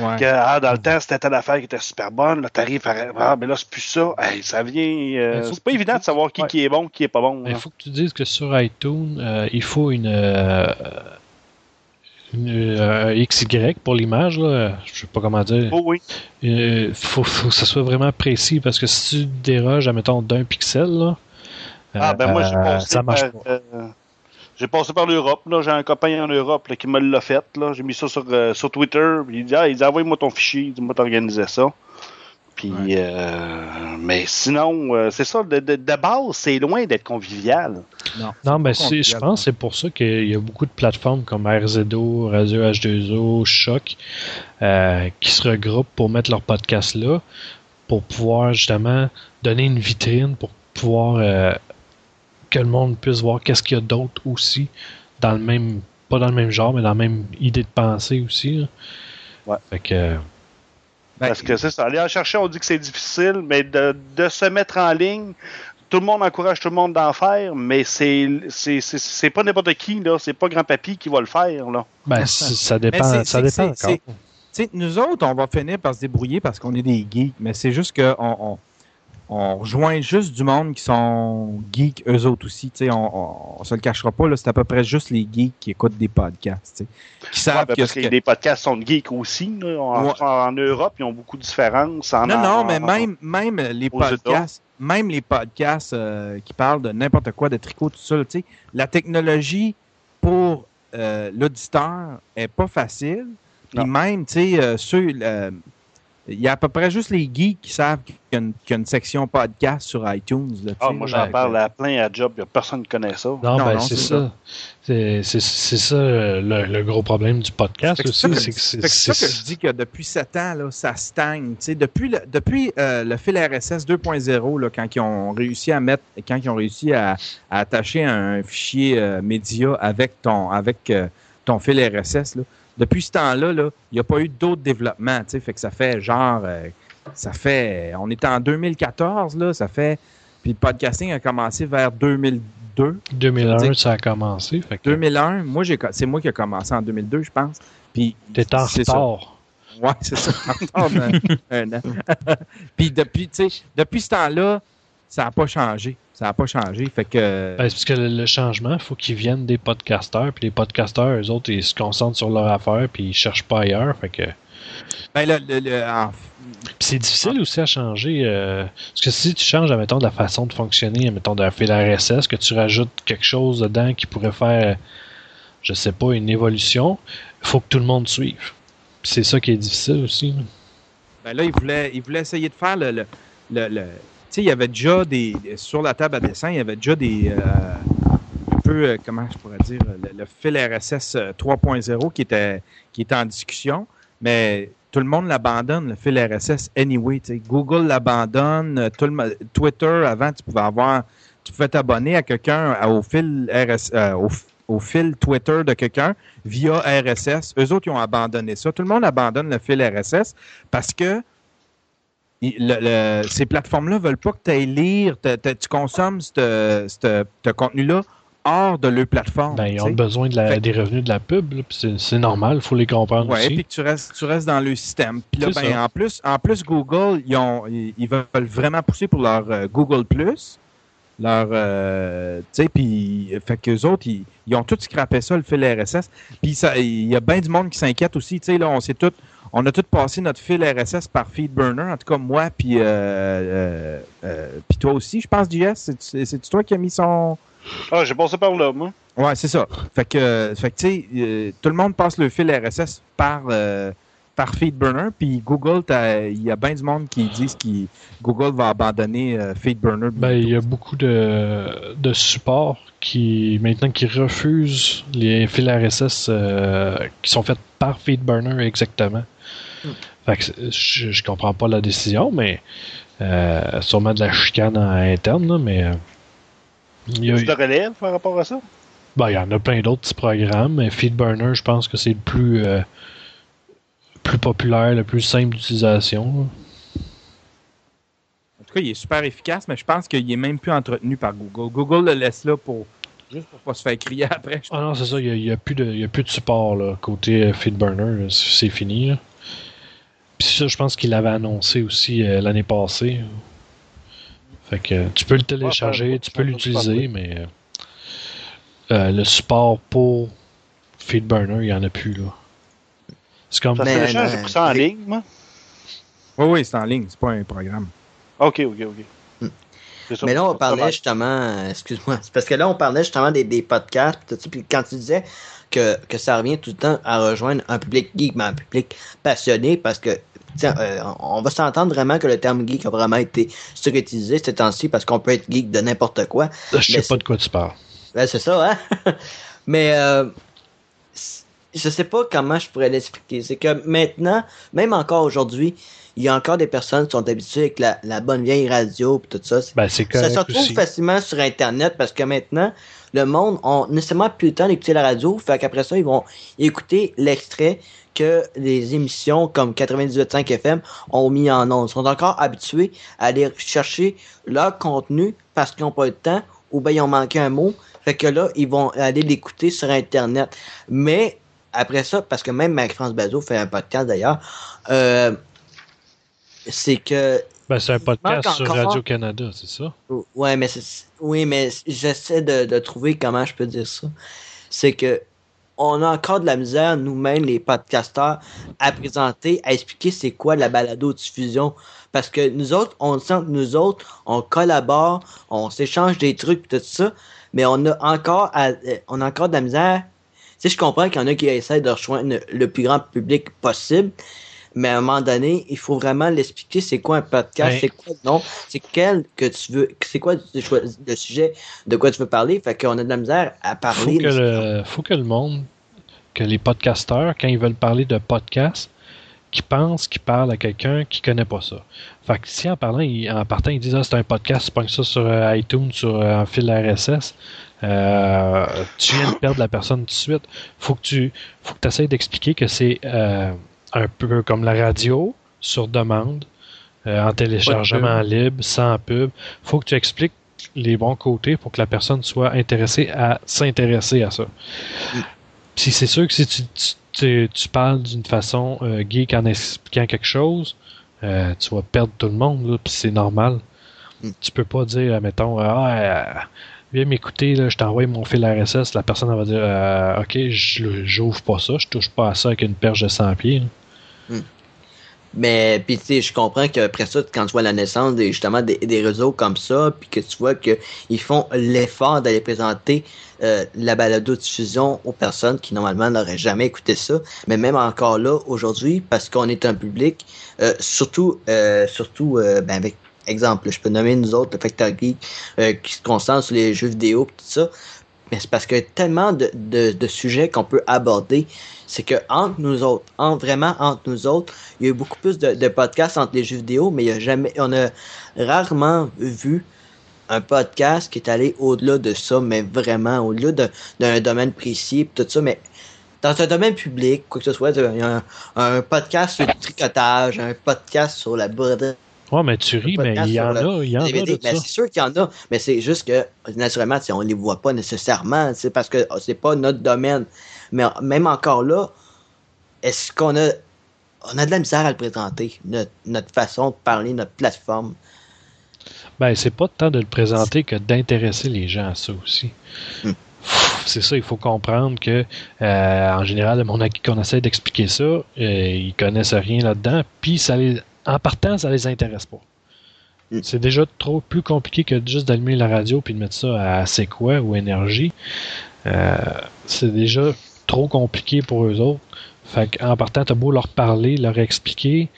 S4: ouais.
S5: Que, ah, dans le temps, c'était telle affaire qui était super bonne. Là, t'arrives à. Ah, mais là, c'est plus ça. Hey, ça vient. euh, c'est pas évident de savoir qui,
S1: ouais.
S5: qui est bon, qui est pas bon.
S1: Il
S5: là.
S1: faut que tu dises que sur iTunes, euh, il faut une, euh, une euh, XY pour l'image. là. Je sais pas comment dire.
S5: Oh oui.
S1: Il faut, faut que ça soit vraiment précis parce que si tu déroges, admettons, d'un pixel, là,
S5: Ah, ben moi, j'ai
S1: euh, pas.
S5: euh, j'ai passé par l'Europe. Là, j'ai un copain en Europe là, qui me l'a fait. Là, j'ai mis ça sur, euh, sur Twitter. Il dit, ah, il dit, envoie-moi ton fichier. Dis-moi t'organiser ça. Puis,
S4: Ouais.
S5: euh, mais sinon, euh, c'est ça. De, de, de base, c'est loin d'être convivial.
S1: Non, mais
S4: pas
S1: c'est- je pense que c'est pour ça qu'il y a beaucoup de plateformes comme RZO, Radio H2O, Choc, euh, qui se regroupent pour mettre leur podcast là, pour pouvoir justement donner une vitrine, pour pouvoir euh, que le monde puisse voir qu'est-ce qu'il y a d'autre aussi dans le même, pas dans le même genre, mais dans la même idée de pensée aussi. là.
S5: Ouais.
S1: Fait que,
S4: Ben,
S5: Parce que c'est ça. Aller en chercher, on dit que c'est difficile, mais de, de se mettre en ligne, tout le monde encourage tout le monde d'en faire, mais c'est c'est- c'est- c'est pas n'importe qui, là. C'est pas grand-papy qui va le faire, là.
S1: ben, ça dépend, ça dépend
S4: nous autres, on va finir par se débrouiller parce qu'on est des geeks, mais c'est juste qu'on on, on rejoint juste du monde qui sont geeks eux autres aussi. Tu sais, on, on, on se le cachera pas, là, c'est à peu près juste les geeks qui écoutent des podcasts, tu sais, qui
S5: Ouais,
S4: savent
S5: ben,
S4: que
S5: parce
S4: que-
S5: des podcasts sont geeks aussi, là. En,
S4: Ouais.
S5: en Europe, ils ont beaucoup de différences. En,
S4: Non, non,
S5: en-
S4: mais même, même les podcasts, même les podcasts euh, qui parlent de n'importe quoi, de tricot, tout ça, là, tu sais, la technologie pour euh, l'auditeur est pas facile. Puis même, tu sais, euh, ceux, il y a à peu près juste les geeks qui savent qu'il y a une, qu'il y a une section podcast sur iTunes. Là,
S5: Ah, moi, j'en parle à plein à job. Personne qui connaît ça.
S1: Non,
S4: Non,
S1: ben,
S4: non,
S1: c'est ça. C'est ça euh, le, le gros problème du podcast aussi. C'est
S4: ça que je dis que depuis 7 ans, là, ça stagne. Tu sais, depuis le, depuis, euh, le fil RSS 2.0, là, quand ils ont réussi à mettre, quand ils ont réussi à, à attacher un fichier euh, média avec ton, avec, euh, ton fil RSS, là, depuis ce temps-là, là, il n'y a pas eu d'autres développements. tu sais, Fait que ça fait genre. euh, ça fait. On est en 2014, là, ça fait. Puis le podcasting a commencé vers 2002.
S1: 2001,
S4: Ça
S1: a commencé. Fait que
S4: 2001, moi, j'ai, c'est moi qui ai commencé en 2002, je pense. Puis
S1: t'es en
S4: c'est ça.
S1: retard.
S4: Ouais, c'est ça. En retard d'un- an. Puis depuis, tu sais, depuis ce temps-là, ça n'a pas changé. Ça n'a pas changé. Fait que.
S1: Ben, c'est parce que le, changement, il faut qu'ils viennent des podcasteurs. Puis les podcasteurs, eux autres, ils se concentrent sur leur affaire. Puis ils cherchent pas ailleurs. Fait que.
S4: ben, le, le- le-
S1: c'est difficile aussi à changer. euh, parce que si tu changes, admettons, de la façon de fonctionner, admettons, d'un fil RSS, que tu rajoutes quelque chose dedans qui pourrait faire, je sais pas, une évolution, il faut que tout le monde suive. C'est ça qui est difficile aussi. là.
S4: ben là, il voulait, il voulait essayer de faire le. le, il y avait déjà des. Sur la table à dessin, il y avait déjà des. euh, un peu euh, comment je pourrais dire, le, fil RSS euh, 3.0 qui était, qui était en discussion, mais tout le monde l'abandonne, le fil RSS anyway. Google l'abandonne, euh, Twitter, avant, tu pouvais avoir, tu pouvais t'abonner à quelqu'un au fil RS, euh, au, au fil Twitter de quelqu'un via RSS. Eux autres, ils ont abandonné ça. Tout le monde abandonne le fil RSS parce que le- le- ces plateformes-là veulent pas que tu ailles lire, tu consommes ce contenu-là hors de leur plateforme.
S1: Ben, ils ont besoin de la-
S4: Fait-
S1: des revenus de la pub, c'est normal, il faut les comprendre
S4: Ouais,
S1: aussi.
S4: puis que tu restes, tu restes dans le système. Puis là, ben, en plus, en plus, Google, ils, ont, ils, ils veulent vraiment pousser pour leur euh, Google Plus. Leur, euh, tu sais, puis, fait qu'eux autres, ils, ils ont tout scrappé ça, le fil RSS. Puis ça, il y a bien du monde qui s'inquiète aussi. Tu sais, là, on s'est tout, on a tout passé notre fil RSS par FeedBurner. En tout cas, moi, puis, euh, euh, euh, puis toi aussi, je pense, JS. C'est- toi qui as mis son,
S5: Ah, j'ai passé par là, moi.
S4: Ouais, c'est ça. Fait que, fait que tu sais, euh, tout le monde passe le fil RSS par, euh, par FeedBurner, puis Google, t'as- il y a bien du monde qui disent que Google va abandonner euh, FeedBurner.
S1: Ben, il y a beaucoup de, de supports qui, maintenant, qui refusent les fils RSS euh, qui sont faits par FeedBurner exactement. Fait que je, je comprends pas la décision, mais euh, sûrement de la chicane en interne, là, mais euh, il y a-
S5: Tu te relèves par rapport à ça?
S1: ben, il y en a plein d'autres petits programmes, mais FeedBurner, je pense que c'est le plus, euh, plus populaire, le plus simple d'utilisation.
S4: En tout cas, il est super efficace, mais je pense qu'il est même plus entretenu par Google. Google le laisse là pour juste pour pas se faire crier après.
S1: Ah non, c'est ça, il n'y a, a plus de support là, côté euh, FeedBurner, c'est fini. là. Puis ça, je pense qu'il l'avait annoncé aussi euh, l'année passée. Fait que tu peux le télécharger,
S5: Ouais,
S1: tu peux l'utiliser, mais euh, euh, le support pour FeedBurner, il n'y en a plus. là. C'est comme.
S5: Ça
S2: Mais,
S5: ça en ligne, moi.
S4: Oui, oui, c'est en ligne, c'est pas un programme.
S5: Ok, ok, ok.
S2: Hmm.
S5: C'est ça.
S2: Mais là, on parlait justement, excuse-moi, c'est parce que là, on parlait justement des, des podcasts, pis tout ça, puis quand tu disais que, que ça revient tout le temps à rejoindre un public geek, mais un public passionné, parce que, tiens, euh, on va s'entendre vraiment que le terme geek a vraiment été surutilisé ces temps-ci, parce qu'on peut être geek de n'importe quoi.
S1: Je sais pas de quoi tu parles.
S2: Ouais, c'est ça, hein? Mais euh, je sais pas comment je pourrais l'expliquer. C'est que maintenant, même encore aujourd'hui, il y a encore des personnes qui sont habituées avec la, la bonne vieille radio et tout ça.
S1: Ben,
S2: Ça se retrouve
S1: aussi.
S2: facilement sur Internet parce que maintenant, le monde a nécessairement plus le temps d'écouter la radio. Fait qu'après ça, ils vont écouter l'extrait que les émissions comme 98.5 FM ont mis en ondes. Ils sont encore habitués à aller chercher leur contenu parce qu'ils n'ont pas le temps ou bien ils ont manqué un mot. Fait que là, ils vont aller l'écouter sur Internet. Mais après ça, parce que même Marie-France Bazot fait un podcast d'ailleurs, euh, c'est que
S1: Ben, c'est un podcast sur Radio-Canada, c'est ça?
S2: Ouais, mais c'est, oui, mais j'essaie de, de trouver comment je peux dire ça. C'est que on a encore de la misère, nous-mêmes, les podcasteurs, à présenter, à expliquer c'est quoi la balado-diffusion. Parce que nous autres, on sent que nous autres, on collabore, on s'échange des trucs, tout ça, mais on a encore, à- euh, on a encore de la misère. Tu sais, je comprends qu'il y en a qui essaient de rejoindre le plus grand public possible, mais à un moment donné, il faut vraiment l'expliquer c'est quoi un podcast, c'est quoi le nom, c'est quel que tu veux, c'est quoi le sujet de quoi tu veux parler. Fait qu'on a de la misère à
S1: Faut
S2: parler.
S1: que, le, faut que le monde, que les podcasteurs, quand ils veulent parler de podcast, qu'ils pensent qu'ils parlent à quelqu'un qui connaît pas ça. Fait que si en parlant, ils- en partant, ils disent ah, c'est un podcast, c'est pas que ça sur euh, iTunes, sur euh, un fil RSS, euh, tu viens de perdre la personne tout de suite. Faut que tu faut que tu essaies d'expliquer que c'est euh, un peu comme la radio, sur demande, euh, en téléchargement libre, sans pub. Faut que tu expliques les bons côtés pour que la personne soit intéressée à s'intéresser à ça. Puis c'est sûr que si tu, tu, tu- tu parles d'une façon euh, geek en expliquant quelque chose, euh, tu vas perdre tout le monde, puis c'est normal.
S2: Mm.
S1: Tu peux pas dire, mettons, ah, viens m'écouter, je t'envoie mon fil RSS, la personne elle va dire, ok, j'ouvre pas ça, je touche pas à ça avec une perche de 100 pieds. Là.
S2: Mais puis tu sais, je comprends qu'après ça, quand tu vois la naissance des, justement des, des réseaux comme ça, puis que tu vois que ils font l'effort d'aller présenter euh, la balado diffusion aux personnes qui normalement n'auraient jamais écouté ça, mais même encore là aujourd'hui, parce qu'on est un public, euh, surtout euh, surtout euh, ben avec exemple, je peux nommer nous autres le Geek qui se concentre sur les jeux vidéo tout ça. mais c'est parce qu'il y a tellement de, de sujets qu'on peut aborder. C'est que entre nous autres, entre, vraiment entre nous autres, il y a eu beaucoup plus de, de podcasts entre les jeux vidéo, mais il y a jamais, on a rarement vu un podcast qui est allé au-delà de ça, mais vraiment au-delà de- d'un domaine précis, tout ça, mais dans un domaine public, quoi que ce soit, il y a un, un podcast sur le tricotage, un podcast sur la broderie,
S1: Ouais, mais tu ris, mais il y en a, il y en a
S2: c'est sûr qu'il y en a, mais c'est juste que naturellement, on les voit pas nécessairement, c'est parce que oh, c'est pas notre domaine. Mais même encore là, est-ce qu'on a on a de la misère à le présenter, notre, notre façon de parler, notre plateforme?
S1: Ben, c'est pas tant de le présenter que d'intéresser les gens à ça aussi.
S2: Hmm.
S1: C'est ça, il faut comprendre que, euh, en général, le monde à qui on essaie d'expliquer ça, euh, ils connaissent rien là-dedans, puis ça les, en partant, ça les intéresse pas.
S2: Hmm.
S1: C'est déjà trop plus compliqué que juste d'allumer la radio puis de mettre ça à C'est quoi ou Énergie. Euh, c'est déjà trop compliqué pour eux autres. Fait qu'en partant, t'as beau leur parler, leur expliquer,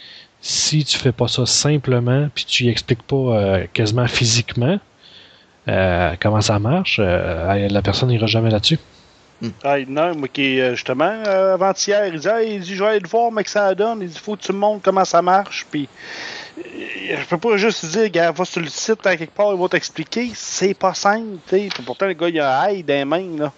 S1: si tu fais pas ça simplement, puis tu y expliques pas euh, quasiment physiquement euh, comment ça marche, euh, la personne n'ira jamais là-dessus.
S5: Ah, un, moi, qui, justement, avant-hier, il dit, je vais aller te voir, mais que ça donne. Il dit, faut que tu me montres comment ça marche. Puis, je peux pas juste dire, gars, va sur le site, quelque part, ils vont t'expliquer. C'est pas simple, tu sais. Puis Pourtant, le gars, il a les mains, là.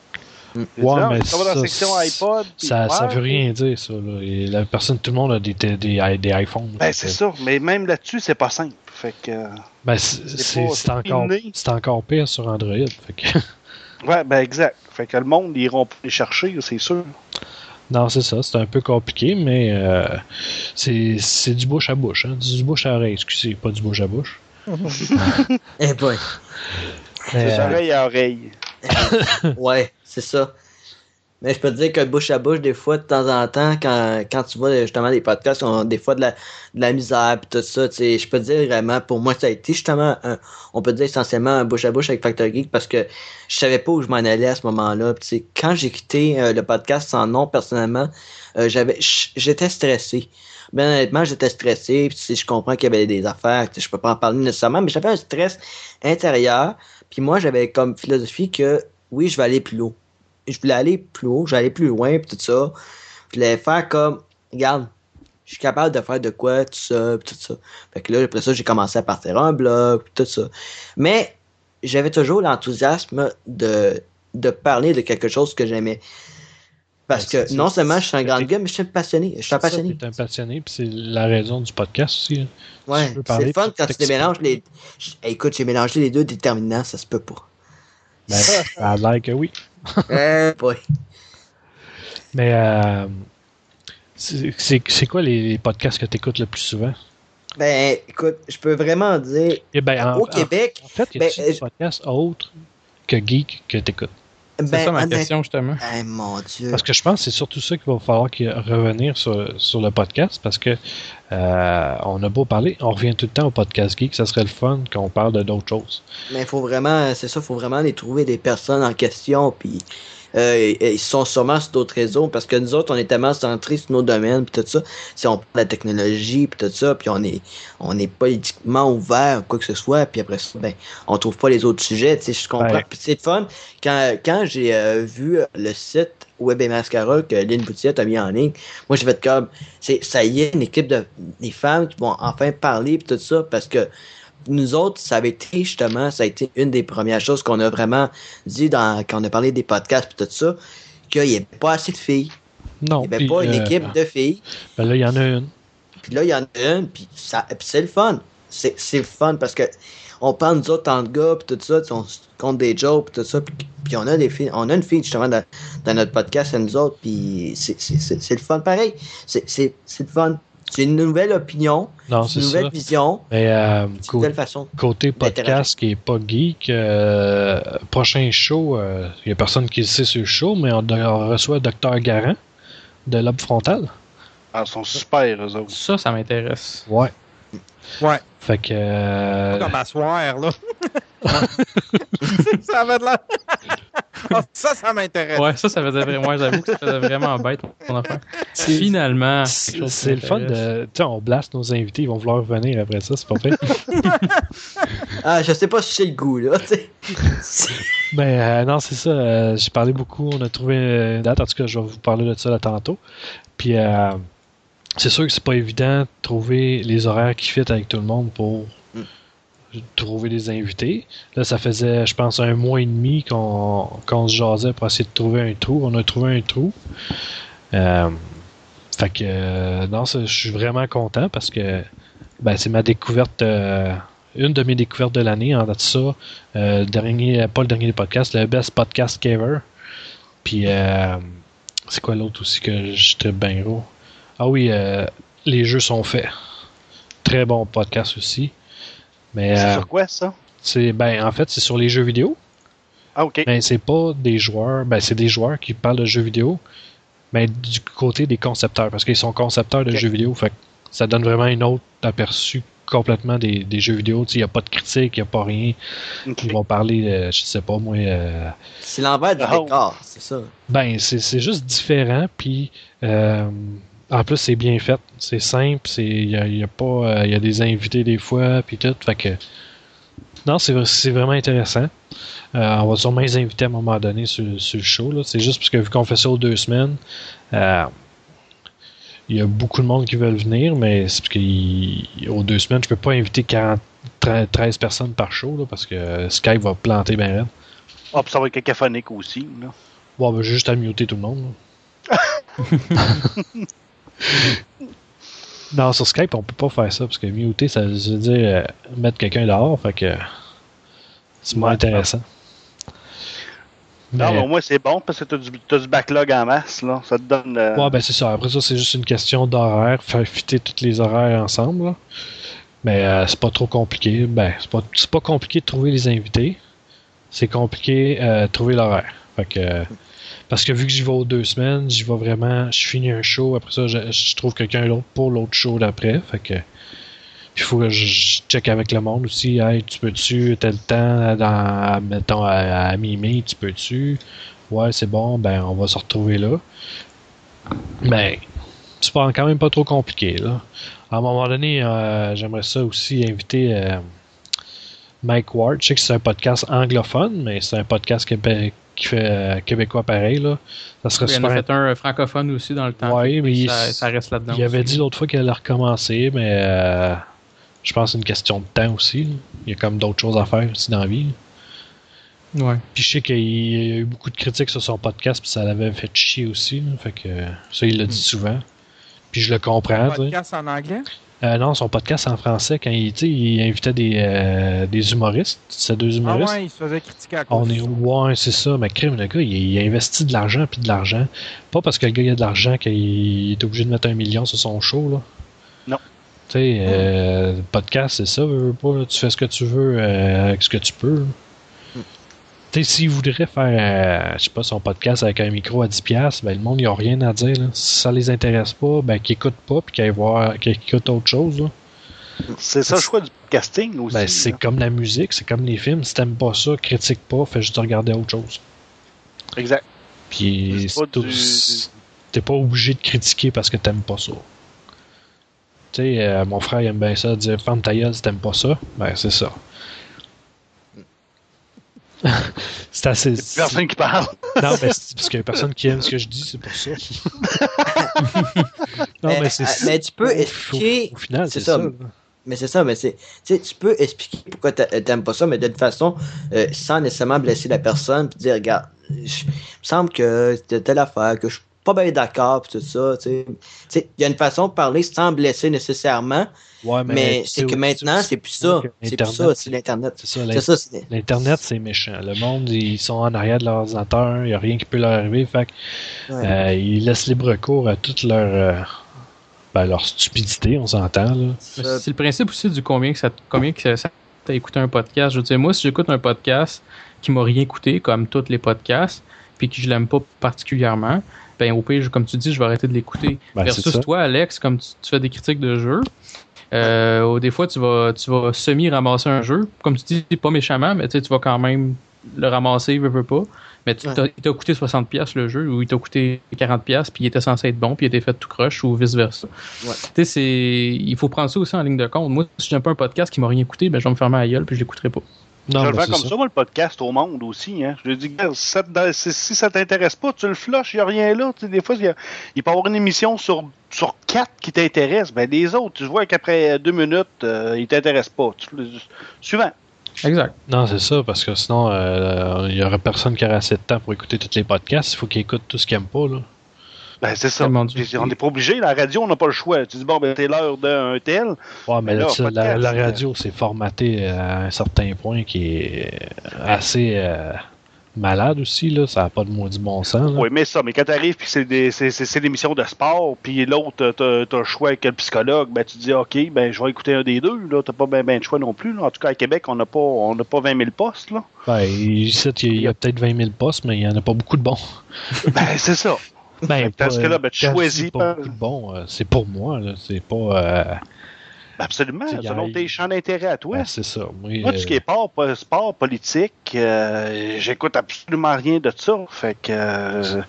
S1: Ouais, mais
S5: ça va dans la
S1: ça,
S5: section iPod.
S1: Ça, ça veut rien dire, ça. Là. Et la personne, tout le monde a des, des, des, des iPhones.
S5: Ben, c'est ça. Mais même là-dessus, c'est pas simple. Fait que, euh,
S1: Ben, c'est encore, encore pire sur Android. Fait que,
S5: ouais, ben, exact. Fait que le monde, ils iront les chercher, c'est sûr.
S1: non, c'est ça. C'est un peu compliqué, mais euh, c'est c'est du bouche à bouche. Hein. Du bouche à oreille, excusez, pas du bouche à bouche.
S2: Eh.
S1: Mais,
S5: C'est
S1: euh,
S5: oreille à oreille.
S2: Ouais, c'est ça. Mais je peux te dire que bouche à bouche, des fois, de temps en temps, quand, quand tu vois justement des podcasts, on des fois de la, de la misère pis tout ça, tu sais, je peux te dire vraiment, pour moi, ça a été justement, un, on peut dire essentiellement un bouche à bouche avec Factor Geek parce que je savais pas où je m'en allais à ce moment-là. Tu sais, quand j'ai quitté euh, le podcast sans nom, personnellement, euh, j'avais, j'étais stressé. Ben honnêtement, j'étais stressé, tu sais, je comprends qu'il y avait des affaires, tu sais, je peux pas en parler nécessairement, mais j'avais un stress intérieur. Puis moi, j'avais comme philosophie que oui, je vais aller plus haut. Je voulais aller plus haut, je voulais aller plus loin, puis tout ça. Je voulais faire comme, regarde, je suis capable de faire de quoi, tout ça, puis tout ça. Fait que là, après ça, j'ai commencé à partir un blog, puis tout ça. Mais j'avais toujours l'enthousiasme de, de parler de quelque chose que j'aimais. Parce
S1: Ben,
S2: que non seulement je suis un
S1: c'est-
S2: grand gars, mais je suis un passionné. Je suis un passionné.
S1: t'es un passionné, puis c'est la raison du podcast aussi. hein.
S2: Ouais,
S1: tu
S2: c'est le fun quand tu les mélanges les. Écoute, j'ai mélangé les deux déterminants, ça se peut pas.
S1: Ben, ça a l'air que oui.
S2: Eh, boy.
S1: Mais euh, c'est quoi les, les podcasts que tu écoutes le plus souvent?
S2: Ben, écoute, je peux vraiment dire,
S1: Eh ben, en,
S2: au Québec,
S1: En fait, il y
S2: Ben,
S1: a
S2: euh,
S1: des podcasts autres que Geek que tu écoutes?
S3: C'est
S2: ben,
S3: ça ma
S2: honnête-
S3: question, justement.
S2: Eh, mon Dieu.
S1: Parce que je pense que c'est surtout ça qu'il va falloir revenir sur, sur le podcast parce que euh, on a beau parler, on revient tout le temps au podcast geek, ça serait le fun qu'on parle de d'autres choses.
S2: Mais il faut vraiment, c'est ça, faut vraiment les trouver des personnes en question, puis euh, ils sont sûrement sur d'autres réseaux, parce que nous autres, on est tellement centrés sur nos domaines, puis tout ça. Si on parle de la technologie, puis tout ça, puis on est, on est politiquement ouvert, quoi que ce soit, puis après ça, ben, on trouve pas les autres sujets, tu sais, je comprends.
S1: Ouais.
S2: Puis c'est fun, quand, quand j'ai euh, vu le site Web et Mascara que Lynn Boutiette a mis en ligne, moi j'ai fait comme, c'est, ça y est, une équipe de, des femmes qui vont enfin parler, puis tout ça, parce que nous autres, ça avait été justement, ça a été une des premières choses qu'on a vraiment dit dans, quand on a parlé des podcasts et tout ça, qu'il n'y avait pas assez de filles.
S1: Non.
S2: Il n'y avait pas une
S1: euh,
S2: équipe de filles.
S1: ben là, il y en a une.
S2: Puis là, il y en a une, puis ça, c'est le fun. C'est, le fun parce que on prend nous autres en gars, puis tout ça, on compte des jokes, puis tout ça, puis, puis on a des filles, on a une fille justement dans, dans notre podcast à nous autres, puis c'est, le fun pareil. C'est le fun. C'est une nouvelle opinion,
S1: Non,
S2: une nouvelle
S1: ça.
S2: vision,
S1: Mais euh,
S2: une nouvelle façon.
S1: côté podcast qui est pas geek, euh, prochain show, euh, il y a personne qui le sait sur le show, mais on, on reçoit Dr Garant de Lobe Frontal.
S5: Ah, ils sont super, eux autres.
S3: Ça, ça m'intéresse.
S1: Ouais.
S4: Ouais.
S1: Fait que. euh,
S4: Pas comme à soir, là. ça avait de l'air. Ah, ça, ça m'intéresse.
S3: Ouais, ça, ça faisait vraiment. Moi, j'avoue que ça faisait vraiment bête mon affaire. Finalement.
S1: C'est c'est le fun de. Tu sais, on blast nos invités, ils vont vouloir revenir après ça, c'est pas fait.
S2: Ah, je sais pas si j'ai le goût, là, tu sais.
S1: Ben euh, non, c'est ça. euh, J'ai parlé beaucoup. On a trouvé une date. En tout cas, je vais vous parler de ça là tantôt. Puis euh, c'est sûr que c'est pas évident de trouver les horaires qui fit avec tout le monde pour trouver des invités. Là, ça faisait, je pense, un mois et demi qu'on se jasait pour essayer de trouver un trou. On a trouvé un trou. Euh, fait que euh, non, je suis vraiment content parce que ben, c'est ma découverte. euh, une de mes découvertes de l'année en date de ça. Euh, dernier, pas le dernier podcast, le best podcast ever. Puis, c'est quoi l'autre aussi que j'étais bien gros? Ah oui, euh, les jeux sont faits. Très bon podcast aussi. Mais
S5: C'est
S1: euh,
S5: sur quoi, ça?
S1: c'est ben en fait c'est sur les jeux vidéo.
S5: Ah, OK.
S1: Mais c'est pas des joueurs, ben c'est des joueurs qui parlent de jeux vidéo, mais du côté des concepteurs, parce qu'ils sont concepteurs de jeux vidéo, fait que ça donne vraiment un autre aperçu complètement des, des jeux vidéo. Il n'y a pas de critique, il n'y a pas rien. Ils vont parler, euh, je sais pas moi, euh,
S2: C'est l'envers du
S5: Oh.
S2: décor, c'est ça.
S1: ben c'est c'est juste différent, puis euh, en plus c'est bien fait, c'est simple, c'est il y a, il y a pas, euh, il y a des invités des fois, puis tout, fait que non c'est vra- c'est vraiment intéressant. Euh, on va sûrement les inviter à un moment donné sur, sur le show. C'est juste parce que vu qu'on fait ça aux deux semaines, euh, il y a beaucoup de monde qui veulent venir, mais c'est parce qu'aux deux semaines, je peux pas inviter 40, 13 personnes par show là, parce que Skype va planter bien raide.
S5: Ah, puis ça va être cacophonique aussi, là.
S1: Bon, ben, j'ai juste à muter tout le monde. non, sur Skype, on peut pas faire ça parce que muter, ça veut dire euh, mettre quelqu'un dehors, fait que c'est moins
S5: Ouais,
S1: intéressant.
S5: Non,
S1: Mais-
S5: au moins, c'est bon parce que t'as du, t'as du backlog en masse, là. Ça te donne. euh,
S1: Ouais, ben c'est ça. Après ça, c'est juste une question d'horaire, faire fitter tous les horaires ensemble. là. Mais euh, c'est pas trop compliqué. Ben, c'est pas, pas compliqué de trouver les invités. C'est compliqué euh, de trouver l'horaire. Fait que, parce que vu que j'y vais aux deux semaines, j'y vais vraiment, je finis un show, après ça, je, trouve quelqu'un d'autre pour l'autre show d'après. Fait que, puis il faut que je, check avec le monde aussi. Hey, tu peux-tu, tel temps, mettons, à, à mi tu peux-tu? Ouais, c'est bon, ben, on va se retrouver là. Ben, c'est pas quand même pas trop compliqué, là. À un moment donné, euh, j'aimerais ça aussi inviter euh, Mike Ward. Je sais que c'est un podcast anglophone, mais c'est un podcast québé- qui fait euh, québécois pareil, là. Ça serait
S3: Il y en
S1: super
S3: a fait un euh, francophone aussi dans le temps. Que
S1: mais il-
S3: ça, ça reste là-dedans.
S1: il avait dit l'autre fois qu'elle allait recommencer, mais euh, je pense que c'est une question de temps aussi. là. Il y a comme d'autres choses à faire aussi dans la vie. là.
S3: Ouais.
S1: Puis je sais qu'il y a eu beaucoup de critiques sur son podcast, puis ça l'avait fait chier aussi. là. Fait que ça, il le dit souvent. Puis je le comprends. sais.
S4: Podcast en anglais?
S1: Euh, non, son podcast en français, quand il, il invitait des, euh, des humoristes, c'est deux
S4: Ah
S1: humoristes.
S4: ouais, il se faisait critiquer à cause
S1: On est ouais, c'est ça. Mais crime, le gars, il, il investit de l'argent puis de l'argent. Pas parce que le gars il a de l'argent qu'il est obligé de mettre un million sur son show là.
S5: Non.
S1: Tu sais, euh, podcast, c'est ça, veux, veux pas. Tu fais ce que tu veux euh, avec ce que tu peux. Sais, s'il voudrait faire, euh, je sais pas, son podcast avec un micro à 10$, ben le monde, il a rien à dire. Là. Si ça les intéresse pas, ben qu'ils écoutent pas puis qu'ils qu'ils écoutent autre chose. Là.
S5: C'est ça le choix du casting aussi.
S1: Ben, c'est comme la musique, c'est comme les films. Si t'aimes pas ça, critique pas, fais juste regarder autre chose.
S5: Exact.
S1: Puis
S5: du-
S1: t'es pas obligé de critiquer parce que t'aimes pas ça. Tu sais, euh, mon frère il aime bien ça, dire ferme ta gueule si t'aimes pas ça. Ben c'est ça. c'est assez.
S5: Il y a personne qui parle.
S1: Non, mais c'est parce qu'il y a personne qui aime ce que je dis, c'est pour ça. non, mais,
S2: Mais,
S1: c'est.
S2: euh, mais tu peux expliquer-
S1: Au, au final,
S2: c'est ça. Mais c'est ça, mais c'est. Tu peux expliquer pourquoi t'a- t'aimes pas ça, mais d'une façon, euh, sans nécessairement blesser la personne, puis dire, regarde, il me semble que c'était telle affaire, que je pas bien d'accord, puis tout ça, il y a une façon de parler sans blesser nécessairement,
S1: Ouais,
S2: mais, c'est que maintenant, c'est plus ça. C'est plus ça, c'est l'Internet.
S1: C'est ça,
S2: C'est ça, c'est.
S1: L'Internet, c'est méchant. Le monde, ils sont en arrière de leur ordinateur, il n'y a rien qui peut leur arriver. Fait que,
S2: ouais.
S1: euh, ils laissent libre cours à toute leur, euh, ben, leur stupidité, on s'entend.
S3: C'est le principe aussi du combien que ça, combien que ça t'a écouté un podcast. Je veux dire, moi, si j'écoute un podcast qui m'a rien coûté, comme tous les podcasts, puis que je l'aime pas particulièrement, ben au pire, comme tu dis, je vais arrêter de l'écouter.
S1: Ben,
S3: Versus toi, Alex, comme tu, tu fais des critiques de jeux, euh, des fois, tu vas, tu vas semi-ramasser un jeu. Comme tu dis, pas méchamment, mais tu vas quand même le ramasser, il veut, veut pas. Mais tu
S2: Ouais.
S3: il t'a coûté 60$ piastres, le jeu, ou il t'a coûté 40$, piastres, puis il était censé être bon, puis il était fait tout croche, ou vice-versa.
S2: Ouais.
S3: Tu sais, c'est. Il faut prendre ça aussi en ligne de compte. Moi, si j'aime pas un podcast qui m'a rien coûté, ben, je vais me fermer la gueule, puis je l'écouterai pas.
S1: Non,
S5: je
S1: mais
S5: le fais
S1: c'est
S5: comme
S1: ça.
S5: ça. moi, le podcast au monde aussi. Hein. Je lui dis, ça, si, ça t'intéresse pas, tu le flushes, il n'y a rien là. Tu sais, des fois, il, y a- il peut y avoir une émission sur, sur quatre qui t'intéresse. Ben, les autres, tu vois qu'après deux minutes, euh, ils t'intéressent pas. Tu- suivant.
S3: Exact.
S1: Non, c'est ça, parce que sinon, euh, il y aurait personne qui aurait assez de temps pour écouter tous les podcasts. Il faut qu'ils écoutent tout ce qu'ils aiment pas, là.
S5: Ben, c'est ça. On n'est pas obligé. La radio, on n'a pas le choix. Tu dis, bon, ben, t'es l'heure d'un tel.
S1: Ouais, mais
S5: Mais
S1: là, la,
S5: euh,
S1: radio, c'est formaté à un certain point qui est assez euh, malade aussi, là. Ça n'a pas de maudit bon sens, là.
S5: Oui, mais ça, mais quand t'arrives puis c'est des- c'est c'est- c'est l'émission de sport, puis l'autre, t'as t'as le choix avec le psychologue, ben tu dis OK, ben je vais écouter un des deux, là, t'as pas ben, ben de choix non plus. là. En tout cas, à Québec, on n'a pas on n'a pas 20 000 postes, là.
S1: Ben, il y a, a peut-être 20 000 postes, mais il n'y en a pas beaucoup de bons.
S5: Ben c'est ça.
S1: Ben,
S5: Dans ce
S1: pas-
S5: cas-là, ben, tu choisis
S1: pas bons, euh, c'est pour moi, là. C'est pas. euh,
S5: Ben, absolument, selon tes champs d'intérêt à toi.
S1: ben, c'est ça. Moi,
S5: Moi, tout ce qui est sport, po- sport politique, euh, j'écoute absolument rien de ça. Fait que euh,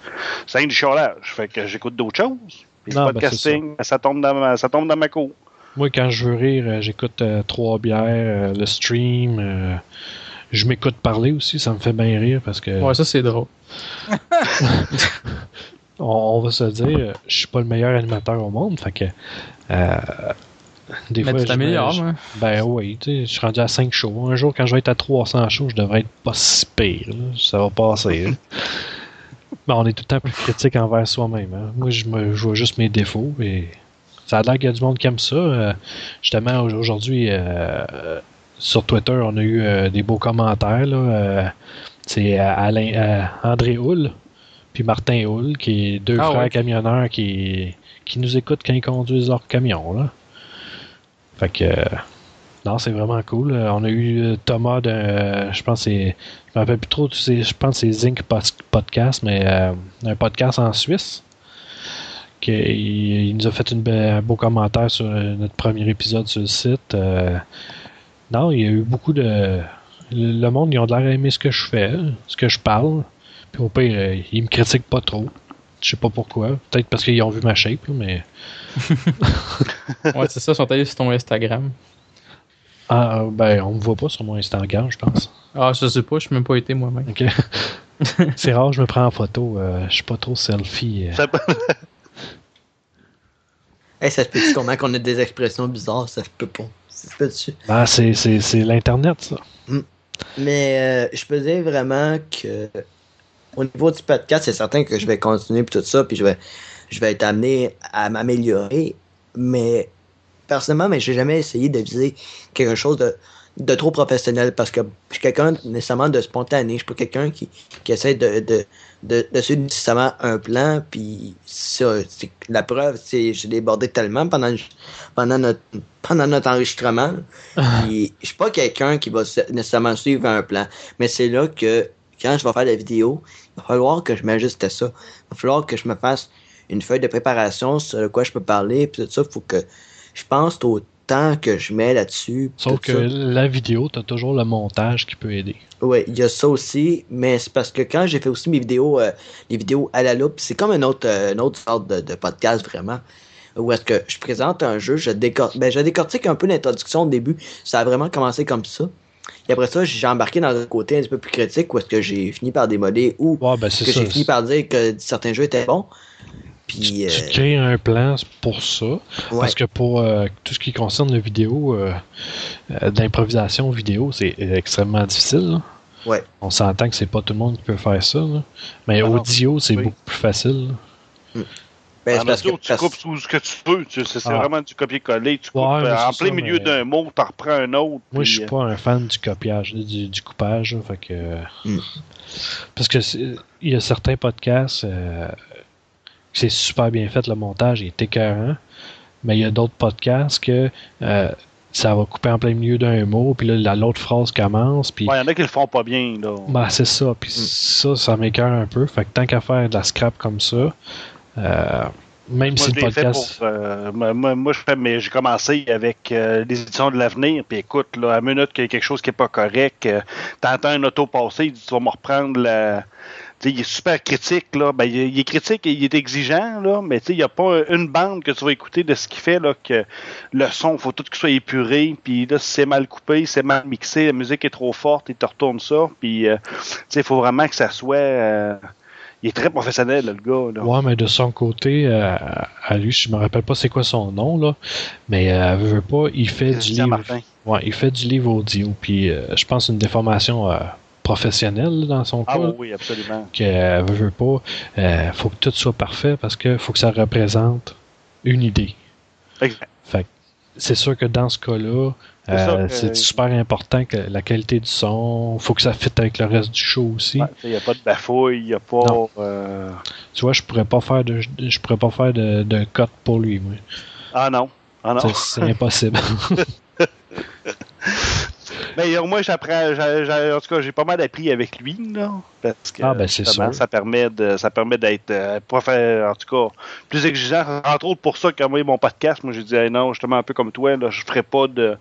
S5: c'est un du chiolage. Fait que j'écoute d'autres choses. Puis le
S1: ben,
S5: podcasting, ça. tombe dans ma, ça tombe dans ma cour.
S1: Moi, quand je veux rire, euh, j'écoute euh, Trois Bières, euh, le stream. euh, je m'écoute parler aussi, ça me fait bien rire parce que
S3: Ouais, ça, c'est drôle.
S1: on, on va se dire, je suis pas le meilleur animateur au monde, fait que euh, des
S3: Mais
S1: fois,
S3: tu t'améliores, hein.
S1: Ben oui, tu sais, je suis rendu à 5 shows. Un jour, quand je vais être à 300 shows, je devrais être pas si pire. là. Ça va passer. là. Mais on est tout le temps plus critique envers soi-même. hein. Moi, je, me, je vois juste mes défauts et ça a l'air qu'il y a du monde qui aime ça. Euh, justement, au- aujourd'hui, euh, sur Twitter, on a eu euh, des beaux commentaires. là. C'est Alain, André Hull puis Martin Hull, qui est deux
S3: Ah
S1: frères
S3: ouais.
S1: camionneurs qui, qui nous écoutent quand ils conduisent leur camion. Là. Fait que euh, non, c'est vraiment cool. On a eu euh, Thomas de euh, je pense c'est je me rappelle plus trop, tu sais, je pense que c'est Zinc Pod- Podcast, mais euh, un podcast en Suisse. Qui, il, il nous a fait une un beau commentaire sur euh, notre premier épisode sur le site. Euh, non, il y a eu beaucoup de. Le, monde, ils ont l'air à aimer ce que je fais, ce que je parle. Puis au pire, euh, ils me critiquent pas trop. Je sais pas pourquoi. Peut-être parce qu'ils ont vu ma shape, là, mais.
S3: Ouais, c'est ça, ils sont allés sur ton Instagram.
S1: Ah, ben, on me voit pas sur mon Instagram, je pense.
S3: Ah, je sais pas, je suis même pas été moi-même.
S1: Ok. c'est rare, je me prends en photo. euh, je suis pas trop selfie. euh.
S5: Ça peut-
S2: Hey, ça se peut-tu comment qu'on a des expressions bizarres? Ça se peut pas. Ça se peut-tu?
S1: Ah, c'est, c'est, c'est l'Internet, ça.
S2: Mais euh, je peux dire vraiment que au niveau du podcast, c'est certain que je vais continuer puis tout ça, puis je vais, je vais être amené à m'améliorer. Mais personnellement, mais j'ai jamais essayé de viser quelque chose de, de trop professionnel parce que je suis quelqu'un nécessairement de spontané. Je suis pas quelqu'un qui, qui essaie de, de, de, de suivre nécessairement un plan. Puis ça, la preuve, c'est j'ai débordé tellement pendant, pendant, notre, pendant notre enregistrement. Puis, je suis pas quelqu'un qui va nécessairement suivre un plan. Mais c'est là que quand je vais faire la vidéo, il va falloir que je m'ajuste à ça. Il va falloir que je me fasse une feuille de préparation sur quoi je peux parler. Puis tout ça, il faut que je pense au temps que je mets là-dessus.
S1: Sauf que
S2: ça.
S1: la vidéo, t'as toujours le montage qui peut aider.
S2: Oui, il y a ça aussi, mais c'est parce que quand j'ai fait aussi mes vidéos, euh, les vidéos à la loupe, c'est comme une autre, euh, une autre sorte de, de podcast vraiment. Où est-ce que je présente un jeu, je, décor ben, je décortique un peu l'introduction au début. Ça a vraiment commencé comme ça. Et après ça, j'ai embarqué dans un côté un petit peu plus critique où est-ce que j'ai fini par démoder ou
S1: Ouais, ben,
S2: que j'ai fini par dire que certains jeux étaient bons.
S1: Tu,
S2: Puis,
S1: tu
S2: euh,
S1: crées un plan pour ça.
S2: ouais.
S1: Parce que pour euh, tout ce qui concerne la vidéo, euh, euh, d'improvisation vidéo, c'est extrêmement difficile. là.
S2: Ouais.
S1: On s'entend que c'est pas tout le monde qui peut faire ça. là. Mais
S5: non,
S1: audio, c'est
S5: oui.
S1: beaucoup plus facile.
S2: Ben, c'est
S5: En
S2: parce que-
S5: audio, tu coupes tout ce que tu veux. tu- C'est c'est
S1: Ah.
S5: vraiment du copier-coller. Tu coupes
S1: Ouais,
S5: euh, en plein
S1: ça,
S5: milieu
S1: mais-
S5: d'un mot, t'en reprends un autre.
S1: Moi,
S5: puis,
S1: je suis
S5: euh,
S1: pas un fan du copiage, du, du coupage. là, fait que,
S2: Mm.
S1: Parce que il y a certains podcasts euh, que c'est super bien fait, le montage il est écœurant. Mais il y a d'autres podcasts que euh, ça va couper en plein milieu d'un mot, puis là, la- l'autre phrase commence, puis
S5: Ouais, il y en a qui le font pas bien. Là.
S1: ben, c'est ça. Puis ça, ça m'écœure un peu. Fait que tant qu'à faire de la scrap comme ça, Même
S5: Moi,
S1: si
S5: je
S1: le
S5: fait
S1: podcast.
S5: pour. euh, moi, moi, je fais, mais j'ai commencé avec euh, les éditions de l'avenir. Puis écoute, là, à minute qu'il y a quelque chose qui est pas correct, euh, t'entends un auto passer, il tu vas me reprendre la. Il est super critique, là. Ben, il, est- il critique et il est exigeant, là. Mais il n'y a pas une bande que tu vas écouter de ce qu'il fait, là, que le son, faut tout qu'il soit épuré. Puis là, si c'est mal coupé, c'est mal mixé, la musique est trop forte, il te retourne ça. Puis, euh, il faut vraiment que ça soit. Il est très professionnel, là, le gars, là.
S1: Ouais, mais de son côté, euh, à lui, je me rappelle pas c'est quoi son nom, là, mais euh, veut, veut pas, il fait du
S5: Christian
S1: livre.
S5: Martin.
S1: Ouais, il fait du livre audio, puis euh, je pense une déformation euh, professionnelle là, dans son cas.
S5: Ah oui, absolument.
S1: que veut, veut pas, euh, faut que tout soit parfait parce que faut que ça représente une idée.
S5: Exact.
S1: Fait que c'est sûr que dans ce cas-là,
S5: C'est
S1: euh, c'est super important que la qualité du son, faut que ça fitte avec le reste du show aussi.
S5: Il n'y a pas de bafouille, il n'y a pas. Euh,
S1: Tu vois, je pourrais pas faire de je pourrais pas faire de, de cut pour lui. moi.
S5: Ah non. Ah non.
S1: C'est impossible.
S5: Au moins, j'apprends. En tout cas, j'ai pas mal appris avec lui, là. Parce que
S1: Ah, ben, c'est
S5: justement, ça permet de, ça permet d'être, euh, en tout cas, plus exigeant. Entre autres, pour ça, quand moi, mon podcast, moi, j'ai dit, Hey, non, justement, un peu comme toi, là, je ferai pas de,